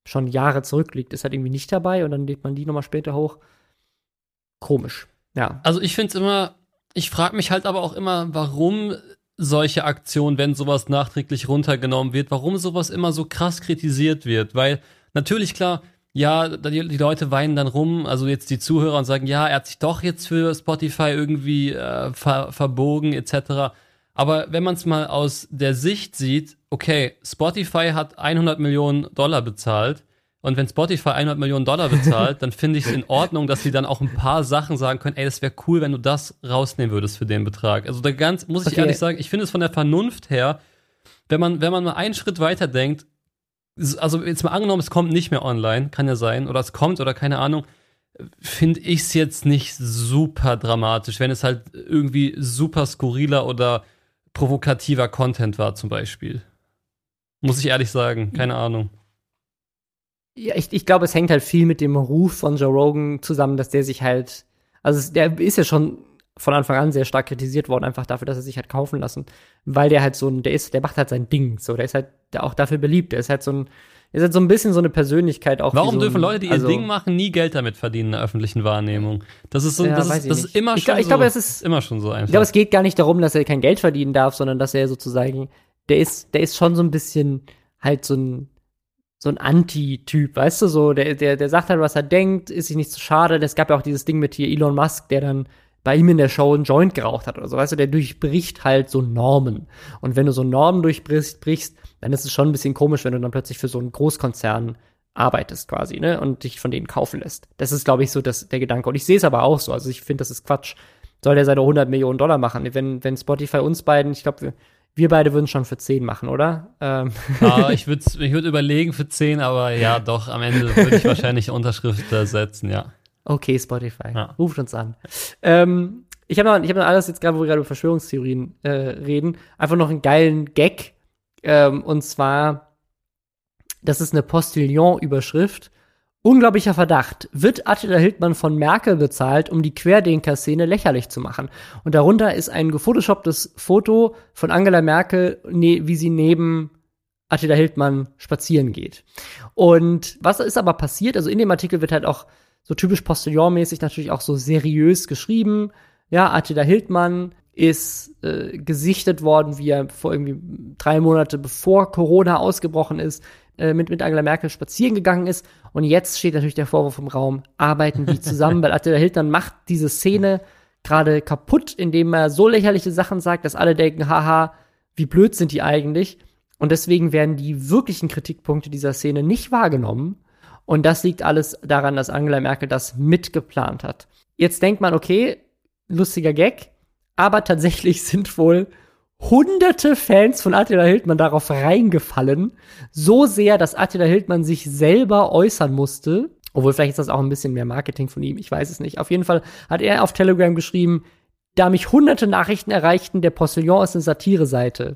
schon Jahre zurückliegt, ist halt irgendwie nicht dabei und dann lädt man die nochmal später hoch. Komisch. Ja. Also ich finde es immer, ich frage mich halt aber auch immer, warum solche Aktionen, wenn sowas nachträglich runtergenommen wird, warum sowas immer so krass kritisiert wird. Weil natürlich klar, ja, die, die Leute weinen dann rum, also jetzt die Zuhörer und sagen, ja, er hat sich doch jetzt für Spotify irgendwie äh, ver verbogen etc. Aber wenn man es mal aus der Sicht sieht, okay, Spotify hat 100 Millionen Dollar bezahlt und wenn Spotify 100 Millionen Dollar bezahlt, dann finde ich es in Ordnung, dass sie dann auch ein paar Sachen sagen können, ey, das wäre cool, wenn du das rausnehmen würdest für den Betrag. Also da ganz, muss ich Okay. ehrlich sagen, ich finde es von der Vernunft her, wenn man, wenn man mal einen Schritt weiter denkt, also jetzt mal angenommen, es kommt nicht mehr online, kann ja sein, oder es kommt oder keine Ahnung, finde ich es jetzt nicht super dramatisch, wenn es halt irgendwie super skurriler oder provokativer Content war zum Beispiel. Muss ich ehrlich sagen, keine Ahnung. Ja, ich, ich glaube, es hängt halt viel mit dem Ruf von Joe Rogan zusammen, dass der sich halt, also der ist ja schon von Anfang an sehr stark kritisiert worden, einfach dafür, dass er sich hat kaufen lassen, weil der halt so ein, der ist, der macht halt sein Ding, so, der ist halt auch dafür beliebt, der ist halt so ein, ist halt so ein bisschen so eine Persönlichkeit auch. Warum so ein, dürfen Leute, die ihr also, Ding machen, nie Geld damit verdienen in der öffentlichen Wahrnehmung? Das ist so, Ja, das, ist, das ist immer Ich schon glaub- ich so. glaube, es ist- immer schon so einfach. Ich glaube, es geht gar nicht darum, dass er kein Geld verdienen darf, sondern dass er sozusagen, der ist, der ist schon so ein bisschen halt so ein, so ein Anti-Typ, weißt du, so, der, der, der sagt halt, was er denkt, ist sich nicht zu schade. Es gab ja auch dieses Ding mit hier Elon Musk, der dann bei ihm in der Show einen Joint geraucht hat oder so, weißt du, der durchbricht halt so Normen. Und wenn du so Normen durchbrichst, brichst, dann ist es schon ein bisschen komisch, wenn du dann plötzlich für so einen Großkonzern arbeitest quasi, ne, und dich von denen kaufen lässt. Das ist, glaube ich, so das, der Gedanke. Und ich sehe es aber auch so. Also ich finde, das ist Quatsch. Soll der seine 100 Millionen Dollar machen? Wenn, wenn Spotify uns beiden, ich glaube, wir, wir beide würden schon für 10 machen, oder? Ähm, Ah, ich würde ich würd überlegen für 10, aber ja, doch, am Ende würde ich wahrscheinlich Unterschrift setzen, ja. okay, Spotify, Ja. ruft uns an. Ähm, ich habe noch, ich hab noch alles jetzt gerade, wo wir gerade über Verschwörungstheorien äh, reden, einfach noch einen geilen Gag. Ähm, und zwar, das ist eine Postillon-Überschrift. Unglaublicher Verdacht. Wird Attila Hildmann von Merkel bezahlt, um die Querdenker-Szene lächerlich zu machen? Und darunter ist ein gefotoshopptes Foto von Angela Merkel, ne, wie sie neben Attila Hildmann spazieren geht. Und was ist aber passiert? Also in dem Artikel wird halt auch so typisch Postillon-mäßig natürlich auch so seriös geschrieben. Ja, Attila Hildmann ist äh, gesichtet worden, wie er vor irgendwie drei Monate bevor Corona ausgebrochen ist, äh, mit, mit Angela Merkel spazieren gegangen ist. Und jetzt steht natürlich der Vorwurf im Raum, arbeiten die zusammen, weil Attila Hildmann macht diese Szene gerade kaputt, indem er so lächerliche Sachen sagt, dass alle denken, haha, wie blöd sind die eigentlich. Und deswegen werden die wirklichen Kritikpunkte dieser Szene nicht wahrgenommen. Und das liegt alles daran, dass Angela Merkel das mitgeplant hat. Jetzt denkt man, okay, lustiger Gag, aber tatsächlich sind wohl hunderte Fans von Attila Hildmann darauf reingefallen. So sehr, dass Attila Hildmann sich selber äußern musste. Obwohl, vielleicht ist das auch ein bisschen mehr Marketing von ihm, ich weiß es nicht. Auf jeden Fall hat er auf Telegram geschrieben, da mich hunderte Nachrichten erreichten, der Postillon ist eine Satire-Seite.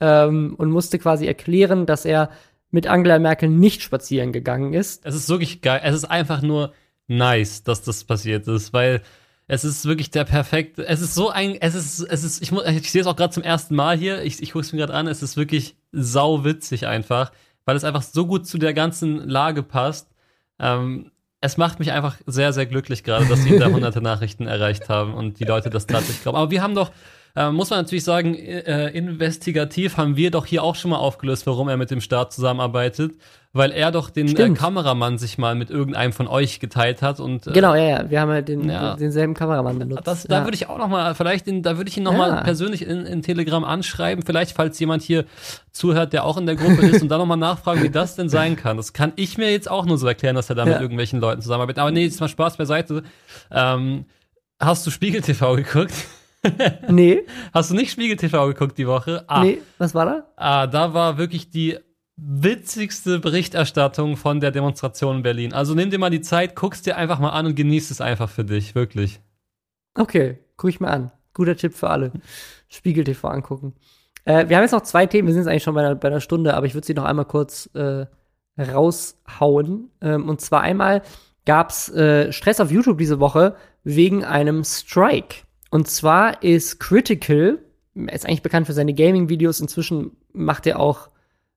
Ähm, und musste quasi erklären, dass er mit Angela Merkel nicht spazieren gegangen ist. Es ist wirklich geil. Es ist einfach nur nice, dass das passiert ist, weil es ist wirklich der perfekte. Es ist so ein. Es ist. Es ist. Ich, muss, ich sehe es auch gerade zum ersten Mal hier. Ich, ich gucke es mir gerade an. Es ist wirklich sau witzig einfach, weil es einfach so gut zu der ganzen Lage passt. Ähm, es macht mich einfach sehr, sehr glücklich gerade, dass ihn da hunderte Nachrichten erreicht haben und die Leute das tatsächlich glauben. Aber wir haben doch, äh, muss man natürlich sagen, äh, investigativ haben wir doch hier auch schon mal aufgelöst, warum er mit dem Staat zusammenarbeitet, weil er doch den äh. Kameramann sich mal mit irgendeinem von euch geteilt hat und äh, Genau, ja, ja. Wir haben ja den, Ja. denselben Kameramann benutzt. das, da ja. würde ich auch noch mal, vielleicht, in, da würde ich ihn noch mal Ja. persönlich in, in Telegram anschreiben, vielleicht falls jemand hier zuhört, der auch in der Gruppe ist und dann noch mal nachfragen, wie das denn sein kann. Das kann ich mir jetzt auch nur so erklären, dass er da mit irgendwelchen Leuten zusammenarbeitet. Aber nee, jetzt mal Spaß beiseite. Ähm, hast du Spiegel TV geguckt? Nee, Hast du nicht Spiegel TV geguckt die Woche? Ah, nee, was war da? ah, da war wirklich die witzigste Berichterstattung von der Demonstration in Berlin. Also nimm dir mal die Zeit, guckst dir einfach mal an und genieß es einfach für dich, wirklich. Okay, guck ich mal an. Guter Tipp für alle. Spiegel TV angucken. Äh, wir haben jetzt noch zwei Themen, wir sind jetzt eigentlich schon bei einer, bei einer Stunde, aber ich würde sie noch einmal kurz äh, raushauen. Ähm, und zwar einmal gab's äh, Stress auf YouTube diese Woche wegen einem Strike. Und zwar ist Critical, ist eigentlich bekannt für seine Gaming-Videos, inzwischen macht er auch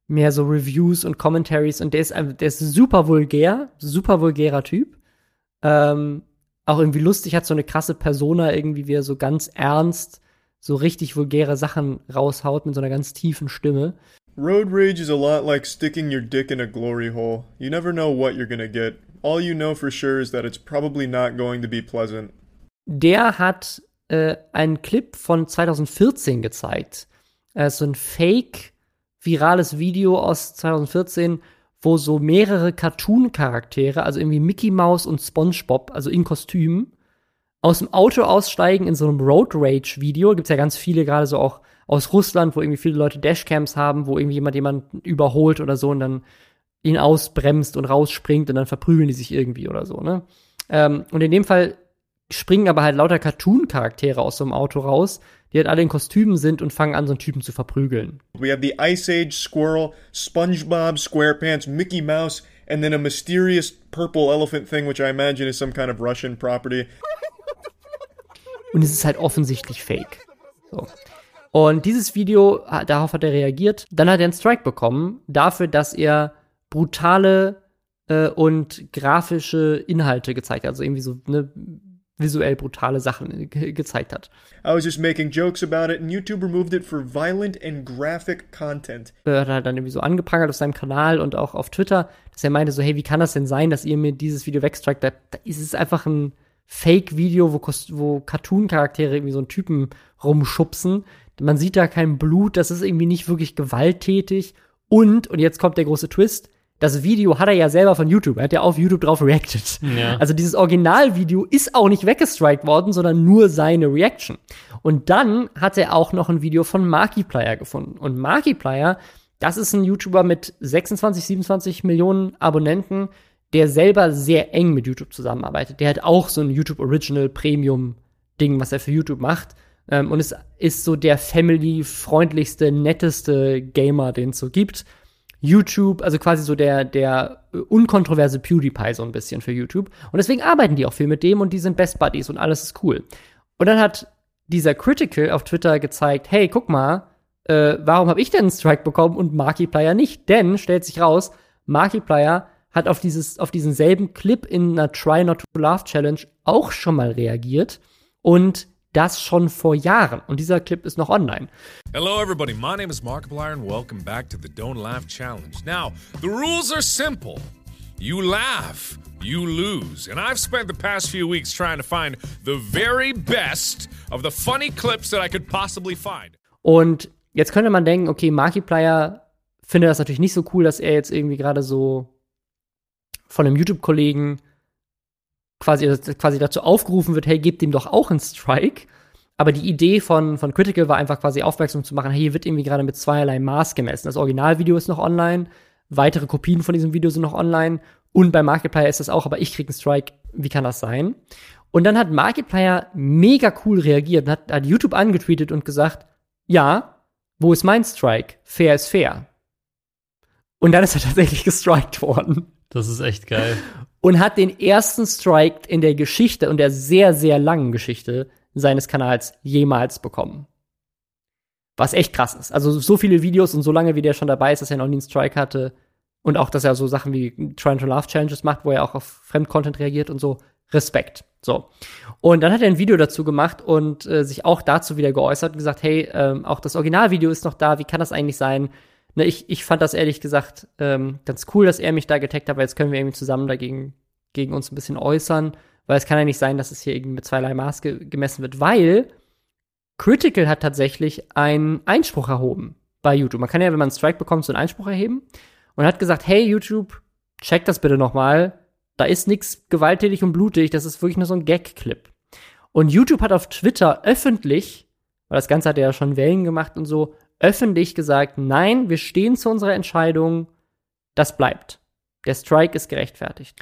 mehr so Reviews und Commentaries und der ist, der ist super vulgär, super vulgärer Typ. Ähm, auch irgendwie lustig, hat so eine krasse Persona, irgendwie wie er so ganz ernst so richtig vulgäre Sachen raushaut mit so einer ganz tiefen Stimme. Road rage is a lot like sticking your dick in a glory hole. You never know what you're gonna get. All you know for sure is that it's probably not going to be pleasant. Der hat äh, einen Clip von 2014 gezeigt. Äh, so ein fake virales Video aus 2014, wo so mehrere Cartoon-Charaktere, also irgendwie Mickey Mouse und SpongeBob, also in Kostümen, aus dem Auto aussteigen in so einem Road Rage-Video. Gibt's ja ganz viele, gerade so auch aus Russland, wo irgendwie viele Leute Dashcams haben, wo irgendwie jemand jemanden überholt oder so und dann ihn ausbremst und rausspringt und dann verprügeln die sich irgendwie oder so, ne? Ähm, und in dem Fall springen aber halt lauter Cartoon-Charaktere aus so einem Auto raus, die halt alle in Kostümen sind und fangen an, so einen Typen zu verprügeln. We have the Ice Age Squirrel, SpongeBob SquarePants, Mickey Mouse, and then a mysterious purple elephant thing, which I imagine is some kind of Russian property. Und es ist halt offensichtlich fake. So. Und dieses Video, darauf hat er reagiert. Dann hat er einen Strike bekommen dafür, dass er brutale äh, und grafische Inhalte gezeigt hat. Also irgendwie so ne, visuell brutale Sachen ge gezeigt hat. I was just making jokes about it and YouTube removed it for violent and graphic content. Er hat dann irgendwie so angeprangert auf seinem Kanal und auch auf Twitter, dass er meinte so, hey, wie kann das denn sein, dass ihr mir dieses Video wegstrikt? Da, da ist es einfach ein Fake-Video, wo, wo Cartoon-Charaktere irgendwie so einen Typen rumschubsen. Man sieht da kein Blut, das ist irgendwie nicht wirklich gewalttätig. Und, und jetzt kommt der große Twist, das Video hat er ja selber von YouTube. Er hat ja auf YouTube drauf reacted. Ja. Also dieses Originalvideo ist auch nicht weggestrikt worden, sondern nur seine Reaction. Und dann hat er auch noch ein Video von Markiplier gefunden. Und Markiplier, das ist ein YouTuber mit 26, 27 Millionen Abonnenten, der selber sehr eng mit YouTube zusammenarbeitet. Der hat auch so ein YouTube Original Premium Ding, was er für YouTube macht. Ähm, und es ist so der family-freundlichste, netteste Gamer, den es so gibt. YouTube, also quasi so der, der unkontroverse PewDiePie so ein bisschen für YouTube. Und deswegen arbeiten die auch viel mit dem und die sind Best Buddies und alles ist cool. Und dann hat dieser Critical auf Twitter gezeigt, hey, guck mal, äh, warum habe ich denn einen Strike bekommen und Markiplier nicht? Denn, stellt sich raus, Markiplier hat auf, dieses, auf diesen selben Clip in einer Try Not to Laugh Challenge auch schon mal reagiert und das schon vor Jahren. Und dieser Clip ist noch online. Hello, everybody. My name is Markiplier, and welcome back to the Don't Laugh Challenge. Now, the rules are simple you laugh, you lose. And I've spent the past few weeks trying to find the very best of the funny clips that I could possibly find. Und jetzt könnte man denken, okay, Markiplier findet das natürlich nicht so cool, dass er jetzt irgendwie gerade so von einem YouTube-Kollegen quasi, quasi dazu aufgerufen wird, hey, gebt ihm doch auch einen Strike. Aber die Idee von, von Critical war einfach quasi aufmerksam zu machen, hey, hier wird irgendwie gerade mit zweierlei Maß gemessen. Das Originalvideo ist noch online, weitere Kopien von diesem Video sind noch online und bei Markiplier ist das auch, aber ich krieg einen Strike. Wie kann das sein? Und dann hat Markiplier mega cool reagiert und hat, hat YouTube angetweetet und gesagt, ja, wo ist mein Strike? Fair ist fair. Und dann ist er tatsächlich gestrikt worden. Das ist echt geil. Und hat den ersten Strike in der Geschichte und der sehr, sehr langen Geschichte seines Kanals jemals bekommen. Was echt krass ist. Also so viele Videos und so lange, wie der schon dabei ist, dass er noch nie einen Strike hatte. Und auch, dass er so Sachen wie Trying to Laugh Challenges macht, wo er auch auf Fremdcontent reagiert und so. Respekt. So. Und dann hat er ein Video dazu gemacht und äh, sich auch dazu wieder geäußert und gesagt, hey, ähm, auch das Originalvideo ist noch da, wie kann das eigentlich sein? Ne, ich, ich fand das ehrlich gesagt ähm, ganz cool, dass er mich da getaggt hat, weil jetzt können wir irgendwie zusammen dagegen gegen uns ein bisschen äußern, weil es kann ja nicht sein, dass es hier irgendwie mit zweierlei Maß ge gemessen wird, weil Critical hat tatsächlich einen Einspruch erhoben bei YouTube. Man kann ja, wenn man einen Strike bekommt, so einen Einspruch erheben und hat gesagt, hey YouTube, check das bitte noch mal. Da ist nichts gewalttätig und blutig, das ist wirklich nur so ein Gag-Clip. Und YouTube hat auf Twitter öffentlich, weil das Ganze hat ja schon Wellen gemacht und so, öffentlich gesagt, nein, wir stehen zu unserer Entscheidung, das bleibt. Der Strike ist gerechtfertigt.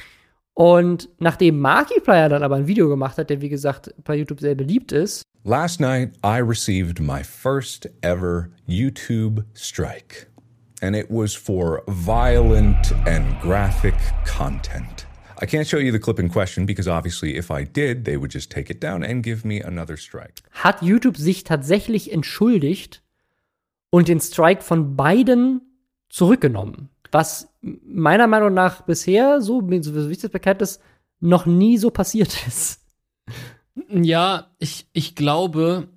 Und nachdem Markiplier dann aber ein Video gemacht hat, der wie gesagt bei YouTube sehr beliebt ist. Last night I received my first ever YouTube strike. And it was for violent and graphic content. I can't show you the clip in question because obviously, if I did, they would just take it down and give me another strike. Hat YouTube sich tatsächlich entschuldigt und den Strike von beiden zurückgenommen? Was meiner Meinung nach bisher, so, wie es bekannt ist, noch nie so passiert ist. Ja, ich, ich glaube,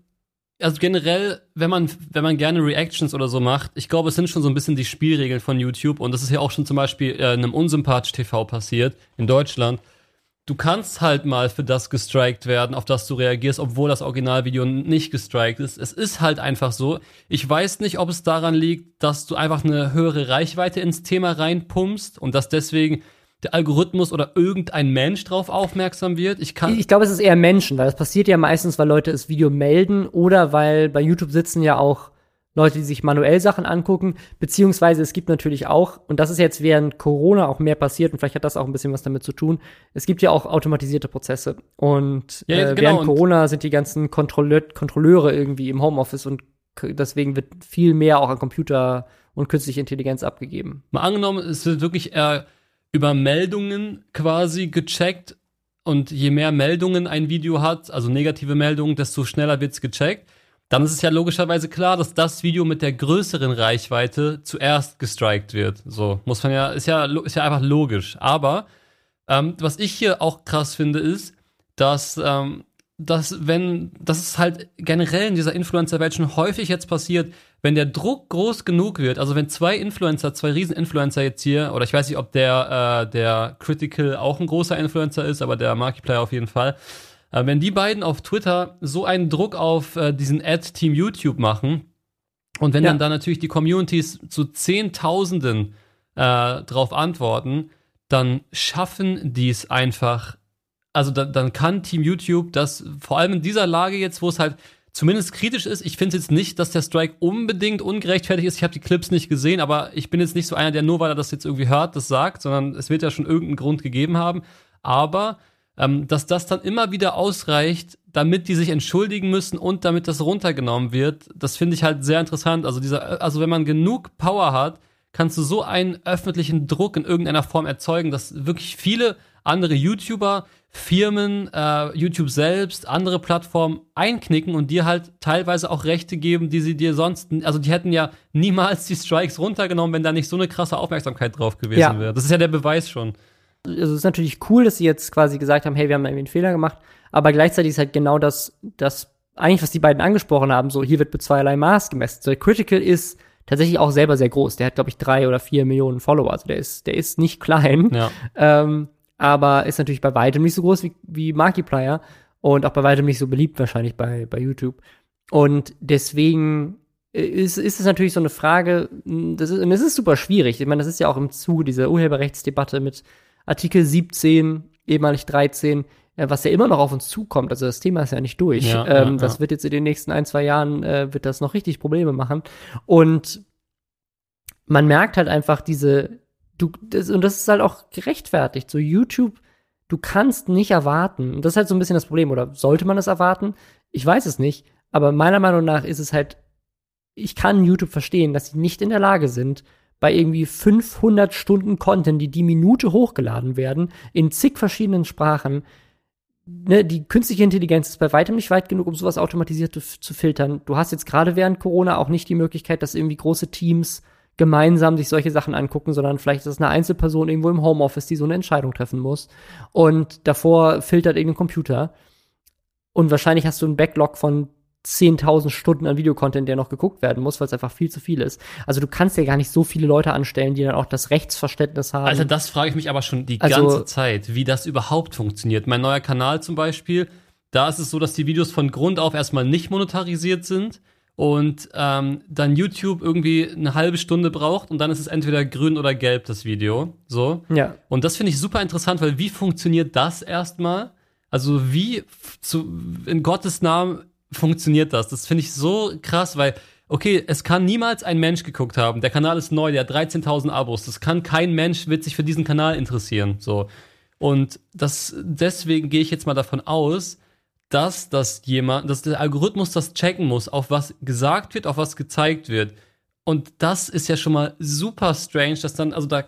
also generell, wenn man, wenn man gerne Reactions oder so macht, ich glaube, es sind schon so ein bisschen die Spielregeln von YouTube und das ist ja auch schon zum Beispiel äh, in einem Unsympathisch TV passiert in Deutschland. Du kannst halt mal für das gestrikt werden, auf das du reagierst, obwohl das Originalvideo nicht gestrikt ist. Es ist halt einfach so. Ich weiß nicht, ob es daran liegt, dass du einfach eine höhere Reichweite ins Thema reinpumpst und dass deswegen der Algorithmus oder irgendein Mensch drauf aufmerksam wird. Ich kann. Ich glaube, es ist eher Menschen, weil es passiert ja meistens, weil Leute das Video melden oder weil bei YouTube sitzen ja auch Leute, die sich manuell Sachen angucken, beziehungsweise es gibt natürlich auch, und das ist jetzt während Corona auch mehr passiert, und vielleicht hat das auch ein bisschen was damit zu tun, es gibt ja auch automatisierte Prozesse. Und Ja, äh, genau, während Corona sind die ganzen Kontrolleur Kontrolleure irgendwie im Homeoffice und deswegen wird viel mehr auch an Computer und künstliche Intelligenz abgegeben. Mal angenommen, es wird wirklich eher über Meldungen quasi gecheckt und je mehr Meldungen ein Video hat, also negative Meldungen, desto schneller wird's gecheckt. Dann ist es ja logischerweise klar, dass das Video mit der größeren Reichweite zuerst gestrikt wird. So muss man ja, ist ja, ist ja einfach logisch. Aber ähm, was ich hier auch krass finde, ist, dass, ähm, dass wenn, das ist halt generell in dieser Influencer-Welt schon häufig jetzt passiert, wenn der Druck groß genug wird, also wenn zwei Influencer, zwei Riesen-Influencer jetzt hier, oder ich weiß nicht, ob der, äh, der Critical auch ein großer Influencer ist, aber der Markiplier auf jeden Fall, äh, wenn die beiden auf Twitter so einen Druck auf äh, diesen Ad-Team YouTube machen, und wenn Ja. dann da natürlich die Communities zu Zehntausenden äh, drauf antworten, dann schaffen die es einfach. Also da, dann kann Team YouTube das, vor allem in dieser Lage jetzt, wo es halt zumindest kritisch ist. Ich finde jetzt nicht, dass der Strike unbedingt ungerechtfertigt ist. Ich habe die Clips nicht gesehen, aber ich bin jetzt nicht so einer, der nur weil er das jetzt irgendwie hört, das sagt, sondern es wird ja schon irgendeinen Grund gegeben haben. Aber ähm, dass das dann immer wieder ausreicht, damit die sich entschuldigen müssen und damit das runtergenommen wird, das finde ich halt sehr interessant. Also dieser, also wenn man genug Power hat, kannst du so einen öffentlichen Druck in irgendeiner Form erzeugen, dass wirklich viele andere YouTuber, Firmen, äh, YouTube selbst, andere Plattformen einknicken und dir halt teilweise auch Rechte geben, die sie dir sonst, also die hätten ja niemals die Strikes runtergenommen, wenn da nicht so eine krasse Aufmerksamkeit drauf gewesen Ja. wäre. Das ist ja der Beweis schon. Also es ist natürlich cool, dass sie jetzt quasi gesagt haben, hey, wir haben irgendwie einen Fehler gemacht, aber gleichzeitig ist halt genau das, das eigentlich, was die beiden angesprochen haben, so hier wird mit zweierlei Maß gemessen. So, Critical ist tatsächlich auch selber sehr groß. Der hat, glaube ich, drei oder vier Millionen Follower. Also der ist, der ist nicht klein, Ja. ähm, aber ist natürlich bei weitem nicht so groß wie, wie Markiplier und auch bei weitem nicht so beliebt wahrscheinlich bei, bei YouTube. Und deswegen ist, ist es natürlich so eine Frage, das ist, und es ist super schwierig. Ich meine, das ist ja auch im Zuge dieser Urheberrechtsdebatte mit Artikel 17, ehemalig 13, äh, was ja immer noch auf uns zukommt. Also das Thema ist ja nicht durch. Ja, ähm, ja, das ja. wird jetzt in den nächsten ein, zwei Jahren, äh, wird das noch richtig Probleme machen. Und man merkt halt einfach diese, du, das, und das ist halt auch gerechtfertigt. So YouTube, du kannst nicht erwarten, und das ist halt so ein bisschen das Problem, oder sollte man es erwarten? Ich weiß es nicht, aber meiner Meinung nach ist es halt, ich kann YouTube verstehen, dass sie nicht in der Lage sind, bei irgendwie 500 Stunden Content, die die Minute hochgeladen werden, in zig verschiedenen Sprachen, ne, die künstliche Intelligenz ist bei weitem nicht weit genug, um sowas automatisiert zu, filtern. Du hast jetzt gerade während Corona auch nicht die Möglichkeit, dass irgendwie große Teams gemeinsam sich solche Sachen angucken, sondern vielleicht ist es eine Einzelperson irgendwo im Homeoffice, die so eine Entscheidung treffen muss. Und davor filtert irgendein Computer. Und wahrscheinlich hast du einen Backlog von 10.000 Stunden an Videocontent, der noch geguckt werden muss, weil es einfach viel zu viel ist. Also du kannst ja gar nicht so viele Leute anstellen, die dann auch das Rechtsverständnis haben. Alter, das frage ich mich aber schon die Also- ganze Zeit, wie das überhaupt funktioniert. Mein neuer Kanal zum Beispiel, da ist es so, dass die Videos von Grund auf erstmal nicht monetarisiert sind und ähm, dann YouTube irgendwie eine halbe Stunde braucht und dann ist es entweder grün oder gelb, das Video. So. ja. Und das finde ich super interessant, weil wie funktioniert das erstmal? Also wie zu, in Gottes Namen funktioniert das? Das finde ich so krass, weil, okay, es kann niemals ein Mensch geguckt haben. Der Kanal ist neu, der hat 13.000 Abos. Das kann kein Mensch, wird sich für diesen Kanal interessieren. So. Und das, deswegen gehe ich jetzt mal davon aus, dass das jemand, dass der Algorithmus das checken muss, auf was gesagt wird, auf was gezeigt wird. Und das ist ja schon mal super strange, dass dann, also da,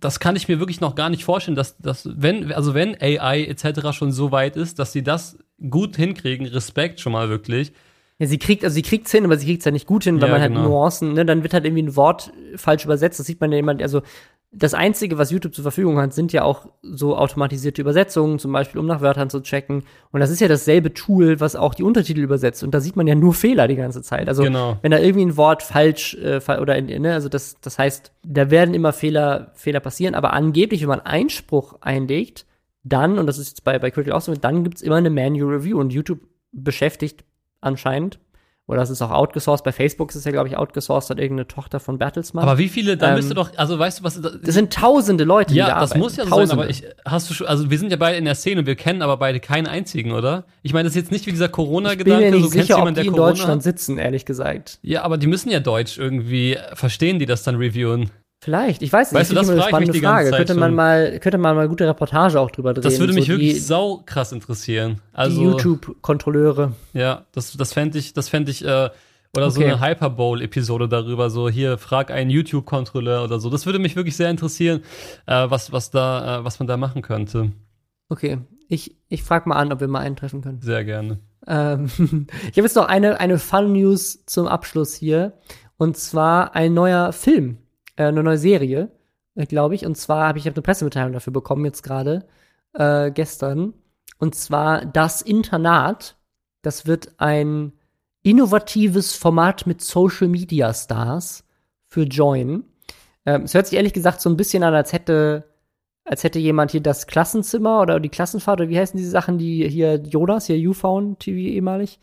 das kann ich mir wirklich noch gar nicht vorstellen, dass, dass wenn, also wenn AI etc. schon so weit ist, dass sie das gut hinkriegen, Respekt schon mal wirklich. Ja, sie kriegt, also sie kriegt's hin, aber sie kriegt's ja nicht gut hin, weil Ja, man halt genau. Nuancen, ne, dann wird halt irgendwie ein Wort falsch übersetzt. Das sieht man ja jemand, also das Einzige, was YouTube zur Verfügung hat, sind ja auch so automatisierte Übersetzungen, zum Beispiel, um nach Wörtern zu checken. Und das ist ja dasselbe Tool, was auch die Untertitel übersetzt. Und da sieht man ja nur Fehler die ganze Zeit. Also Genau. wenn da irgendwie ein Wort falsch äh, oder ne, also das, das heißt, da werden immer Fehler, Fehler passieren, aber angeblich, wenn man Einspruch einlegt, dann, und das ist jetzt bei, bei Critical auch so, dann gibt's immer eine Manual Review und YouTube beschäftigt anscheinend, oder das ist auch outgesourced, bei Facebook ist es ja, glaube ich, outgesourced, hat irgendeine Tochter von Bertelsmann. Aber wie viele, dann Ähm, du doch, also weißt du, was, das sind tausende Leute, die da ja, das arbeiten. muss ja so tausende. sein, aber ich, hast du schon, also wir sind ja beide in der Szene und wir kennen aber beide keinen einzigen, oder? Ich meine, das ist jetzt nicht wie dieser ich bin Corona-Gedanke, mir nicht du kennst sicher, ob jemanden, die der in Corona Deutschland hat. sitzen, ehrlich gesagt. Ja, aber die müssen ja Deutsch irgendwie, verstehen die das dann reviewen? Vielleicht, ich weiß nicht. Weißt du, das frage ich mich die ganze Zeit Könnte man schon. mal, könnte man mal gute Reportage auch drüber drehen. Das würde mich so wirklich die, sau krass interessieren. die Also, YouTube-Kontrolleure. ja, das, das fände ich, das fände ich, äh, oder so Okay. eine Hyperbowl-Episode darüber, so hier, frag einen YouTube-Kontrolleur oder so. Das würde mich wirklich sehr interessieren, äh, was, was da, äh, was man da machen könnte. Okay, ich, ich frage mal an, ob wir mal eintreffen können. Sehr gerne. Ähm, ich habe jetzt noch eine, eine Fun-News zum Abschluss hier. Und zwar ein neuer Film, äh, eine neue Serie, äh, glaube ich. Und zwar habe ich hab eine Pressemitteilung dafür bekommen, jetzt gerade, äh, gestern. Und zwar Das Internat. Das wird ein innovatives Format mit Social Media Stars für Join. Ähm, es hört sich ehrlich gesagt so ein bisschen an, als hätte, als hätte jemand hier das Klassenzimmer oder die Klassenfahrt oder wie heißen diese Sachen, die hier Jonas, hier YouFound TV ehemalig.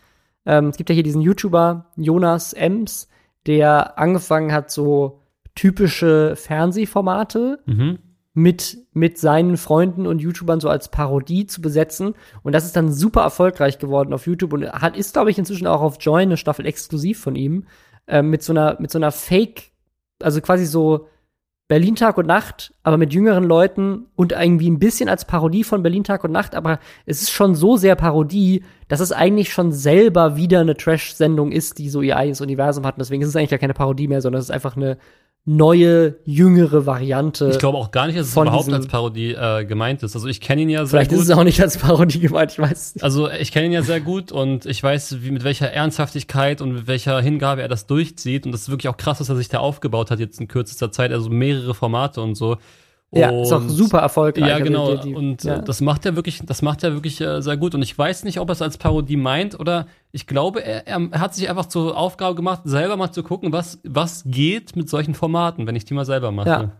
Ähm, es gibt ja hier diesen YouTuber Jonas Ems, der angefangen hat, so typische Fernsehformate Mhm. mit, mit seinen Freunden und YouTubern so als Parodie zu besetzen. Und das ist dann super erfolgreich geworden auf YouTube und hat, ist, glaube ich, inzwischen auch auf Join eine Staffel exklusiv von ihm. Ähm, mit so einer, mit so einer Fake, also quasi so Berlin Tag und Nacht, aber mit jüngeren Leuten und irgendwie ein bisschen als Parodie von Berlin Tag und Nacht, aber es ist schon so sehr Parodie, dass es eigentlich schon selber wieder eine Trash-Sendung ist, die so ihr eigenes Universum hat. Und deswegen ist es eigentlich gar keine Parodie mehr, sondern es ist einfach eine neue, jüngere Variante. Ich glaube auch gar nicht, dass es von überhaupt als Parodie äh, gemeint ist. Also ich kenne ihn ja sehr Vielleicht gut. ist es auch nicht als Parodie gemeint, ich weiß es nicht. Also ich kenne ihn ja sehr gut und ich weiß, wie mit welcher Ernsthaftigkeit und mit welcher Hingabe er das durchzieht. Und das ist wirklich auch krass, was er sich da aufgebaut hat jetzt in kürzester Zeit. Also mehrere Formate und so. Ja, und ist auch super erfolgreich. Ja, Also genau. die- die- und ja. äh, das macht er wirklich, das macht er wirklich äh, sehr gut. Und ich weiß nicht, ob er es als Parodie meint oder ich glaube, er, er hat sich einfach zur Aufgabe gemacht, selber mal zu gucken, was, was geht mit solchen Formaten, wenn ich die mal selber mache. Ja.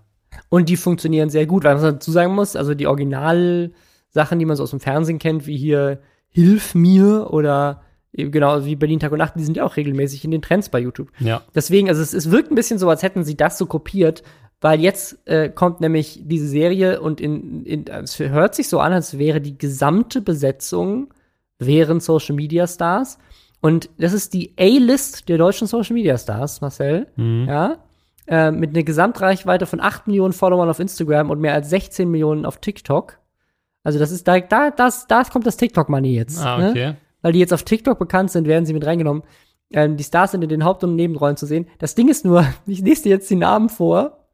Und die funktionieren sehr gut, weil was man dazu sagen muss, also die Originalsachen, die man so aus dem Fernsehen kennt, wie hier Hilf mir oder genau wie Berlin Tag und Nacht, die sind ja auch regelmäßig in den Trends bei YouTube. ja. Deswegen, also es, es wirkt ein bisschen so, als hätten sie das so kopiert, weil jetzt äh, kommt nämlich diese Serie und in, in, es hört sich so an, als wäre die gesamte Besetzung wären Social Media Stars. Und das ist die A-List der deutschen Social Media Stars, Marcel. Ja. Äh, mit einer Gesamtreichweite von 8 Millionen Followern auf Instagram und mehr als 16 Millionen auf TikTok. Also das ist da, da, das, da kommt das TikTok-Money jetzt. Ah, ne? okay. weil die jetzt auf TikTok bekannt sind, werden sie mit reingenommen. Ähm, die Stars sind in den Haupt- und Nebenrollen zu sehen. Das Ding ist nur, ich lese dir jetzt die Namen vor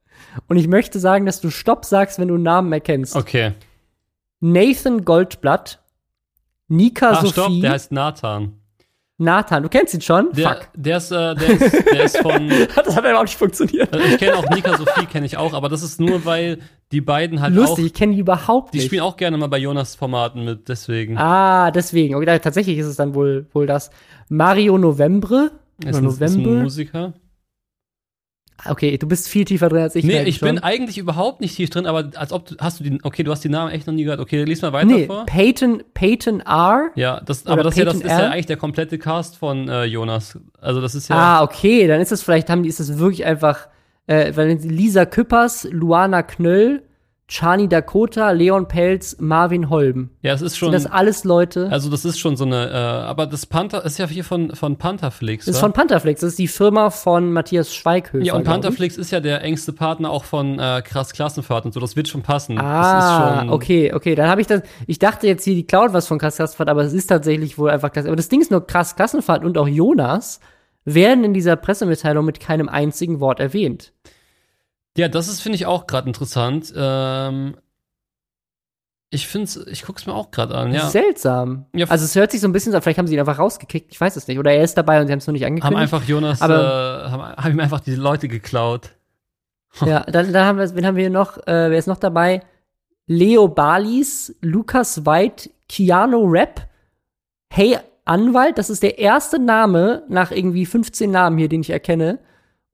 und ich möchte sagen, dass du Stopp sagst, wenn du einen Namen erkennst. Okay. Nathan Goldblatt, Nika Ach, stopp, Sophie, der heißt Nathan. Nathan. Du kennst ihn schon? Der, Fuck. der ist, äh, der ist, der ist von, das hat überhaupt nicht funktioniert. Also ich kenne auch Nika Sophie, kenne ich auch, aber das ist nur, weil die beiden halt Lustig, auch, ich kenne die überhaupt die nicht. spielen auch gerne mal bei Jonas Formaten mit, deswegen. ah, deswegen. Okay, tatsächlich ist es dann wohl, wohl das. Mario Novembre. ist, ein, ist ein November. Musiker. Okay, du bist viel tiefer drin als ich. Nee, ich bin schon. eigentlich überhaupt nicht tief drin, aber als ob du, hast du die, okay, du hast die Namen echt noch nie gehört. Okay, lies mal weiter Nee, vor. Peyton, Peyton R. Ja, das, aber das, ist ja, das ist ja eigentlich der komplette Cast von äh, Jonas. Also das ist ja, Ah, okay, dann ist das vielleicht, haben die, ist das wirklich einfach, äh, Lisa Küppers, Luana Knöll, Chani Dakota, Leon Pelz, Marvin Holm. ja, es ist schon, Sind das alles Leute? also das ist schon so eine, äh, aber das Panther ist ja hier von, von Pantherflix. das ist von Pantherflix, das ist die Firma von Matthias Schweighöfer. ja, und. Pantherflix ist ja der engste Partner auch von äh, Krass Klassenfahrt und so, das wird schon passen. das ist Ah, schon, okay, okay, dann habe ich das, ich dachte jetzt hier, die klaut was von Krass Klassenfahrt, aber es ist tatsächlich wohl einfach Klasse, aber das Ding ist nur Krass Klassenfahrt und auch Jonas werden in dieser Pressemitteilung mit keinem einzigen Wort erwähnt. Ja, das ist, finde ich, auch gerade interessant. Ähm, ich finde ich gucke es mir auch gerade an, ja. Seltsam. Ja, also es hört sich so ein bisschen so, vielleicht haben sie ihn einfach rausgekickt, ich weiß es nicht. Oder er ist dabei und sie haben es noch nicht Haben angekündigt. einfach Jonas, Aber- äh, haben, haben ihm einfach die Leute geklaut. Ja, dann, dann haben wir, wen haben wir hier noch? Äh, wer ist noch dabei? Leo Balis, Lukas White, Keanu Rapp, Hey Anwalt, das ist der erste Name nach irgendwie 15 Namen hier, den ich erkenne.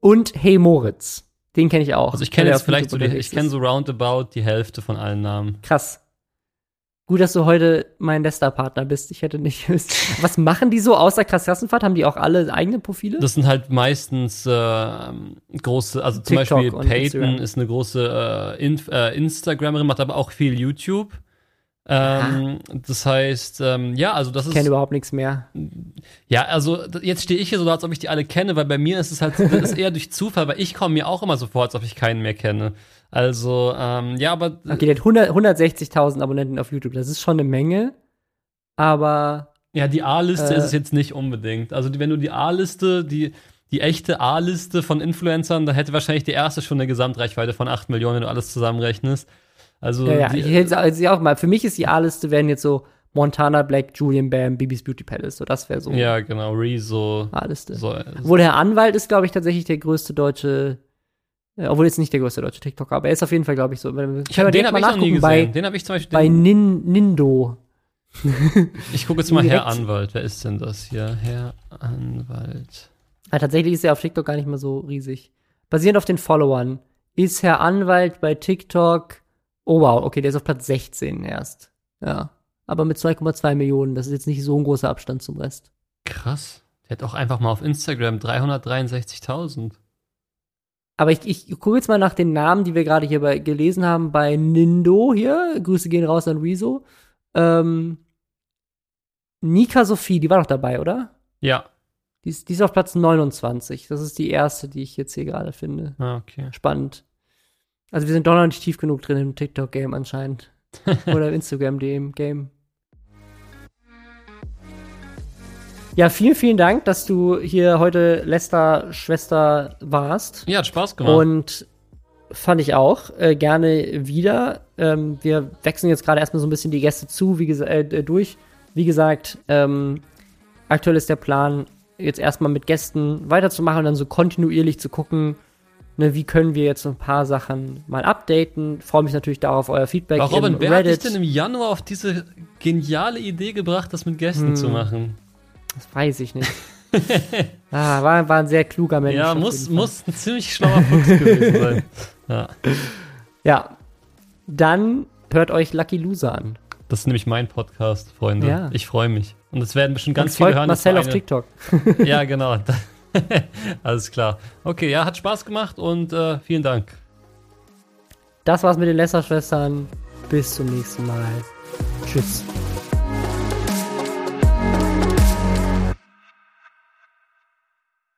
Und Hey Moritz. Den kenne ich auch. Also ich kenne jetzt vielleicht so, die, ich kenne so roundabout die Hälfte von allen Namen. Krass. Gut, dass du heute mein Lester-Partner bist. Ich hätte nicht gewusst. Was machen die so außer Klassenfahrt? Haben die auch alle eigene Profile? Das sind halt meistens äh, große, also zum TikTok Beispiel Peyton Instagram. ist eine große äh, Inf äh, Instagramerin, macht aber auch viel YouTube. Ähm, das heißt, ähm, ja, also das ich ist kenne überhaupt nichts mehr. Ja, also jetzt stehe ich hier so, als ob ich die alle kenne, weil bei mir ist es halt das ist eher durch Zufall, weil ich komme mir auch immer so vor, als ob ich keinen mehr kenne. Also, ähm, ja, aber Okay, der hat 100 160.000 Abonnenten auf YouTube. Das ist schon eine Menge. Aber ja, die A-Liste Äh. ist es jetzt nicht unbedingt. Also, wenn du die A-Liste, die, die echte A-Liste von Influencern, da hätte wahrscheinlich die erste schon eine Gesamtreichweite von 8 Millionen, wenn du alles zusammenrechnest. Also, ja, ja, die, ich hätte also auch mal. Für mich ist die A-Liste wären jetzt so Montana Black, Julian Bam, Bibis Beauty Palace. So, das wäre so ja, genau, Rezo. A-Liste. So, Obwohl Herr Anwalt ist, glaube ich, tatsächlich der größte deutsche, äh, obwohl jetzt nicht der größte deutsche TikToker, aber er ist auf jeden Fall, glaube ich, so. Ich hab, den habe ich noch nie gesehen. bei, den habe ich zum Beispiel. bei Nin, Nindo. ich gucke jetzt mal Herr Anwalt. Wer ist denn das hier? Herr Anwalt. Ah, tatsächlich ist er auf TikTok gar nicht mal so riesig. Basierend auf den Followern ist Herr Anwalt bei TikTok. Oh wow, okay, der ist auf Platz 16 erst. Ja. Aber mit 2,2 Millionen, das ist jetzt nicht so ein großer Abstand zum Rest. Krass. Der hat auch einfach mal auf Instagram 363.000. Aber ich, ich gucke jetzt mal nach den Namen, die wir gerade hier bei, gelesen haben bei Nindo hier. Grüße gehen raus an Rezo. Ähm, Nika Sophie, die war doch dabei, oder? Ja. Die ist, die ist auf Platz 29. Das ist die erste, die ich jetzt hier gerade finde. Ah, okay. Spannend. Also wir sind doch noch nicht tief genug drin im TikTok-Game anscheinend. Oder im Instagram-Game. Ja, vielen, vielen Dank, dass du hier heute Lester-Schwester warst. Ja, hat Spaß gemacht. Und fand ich auch äh, gerne wieder. Ähm, wir wechseln jetzt gerade erstmal so ein bisschen die Gäste zu, wie gesa- äh, durch. Wie gesagt, ähm, aktuell ist der Plan, jetzt erstmal mit Gästen weiterzumachen und dann so kontinuierlich zu gucken, ne, wie können wir jetzt ein paar Sachen mal updaten. Freue mich natürlich darauf euer Feedback. Aber Robin, wer hat dich denn im Januar auf diese geniale Idee gebracht, das mit Gästen Hm. zu machen? Das weiß ich nicht. ah, war, war ein sehr kluger Mensch. ja, muss, muss ein ziemlich schlauer Fuchs gewesen sein. Ja. Ja. Dann hört euch Lucky Loser an. Das ist nämlich mein Podcast, Freunde. Ja. Ich freue mich. Und es werden bestimmt ganz und viele folgt hören. das Marcel auf TikTok. Ja, genau. Alles klar. Okay, ja, hat Spaß gemacht und äh, vielen Dank. Das war's mit den Lesser-Schwestern. Bis zum nächsten Mal. Tschüss.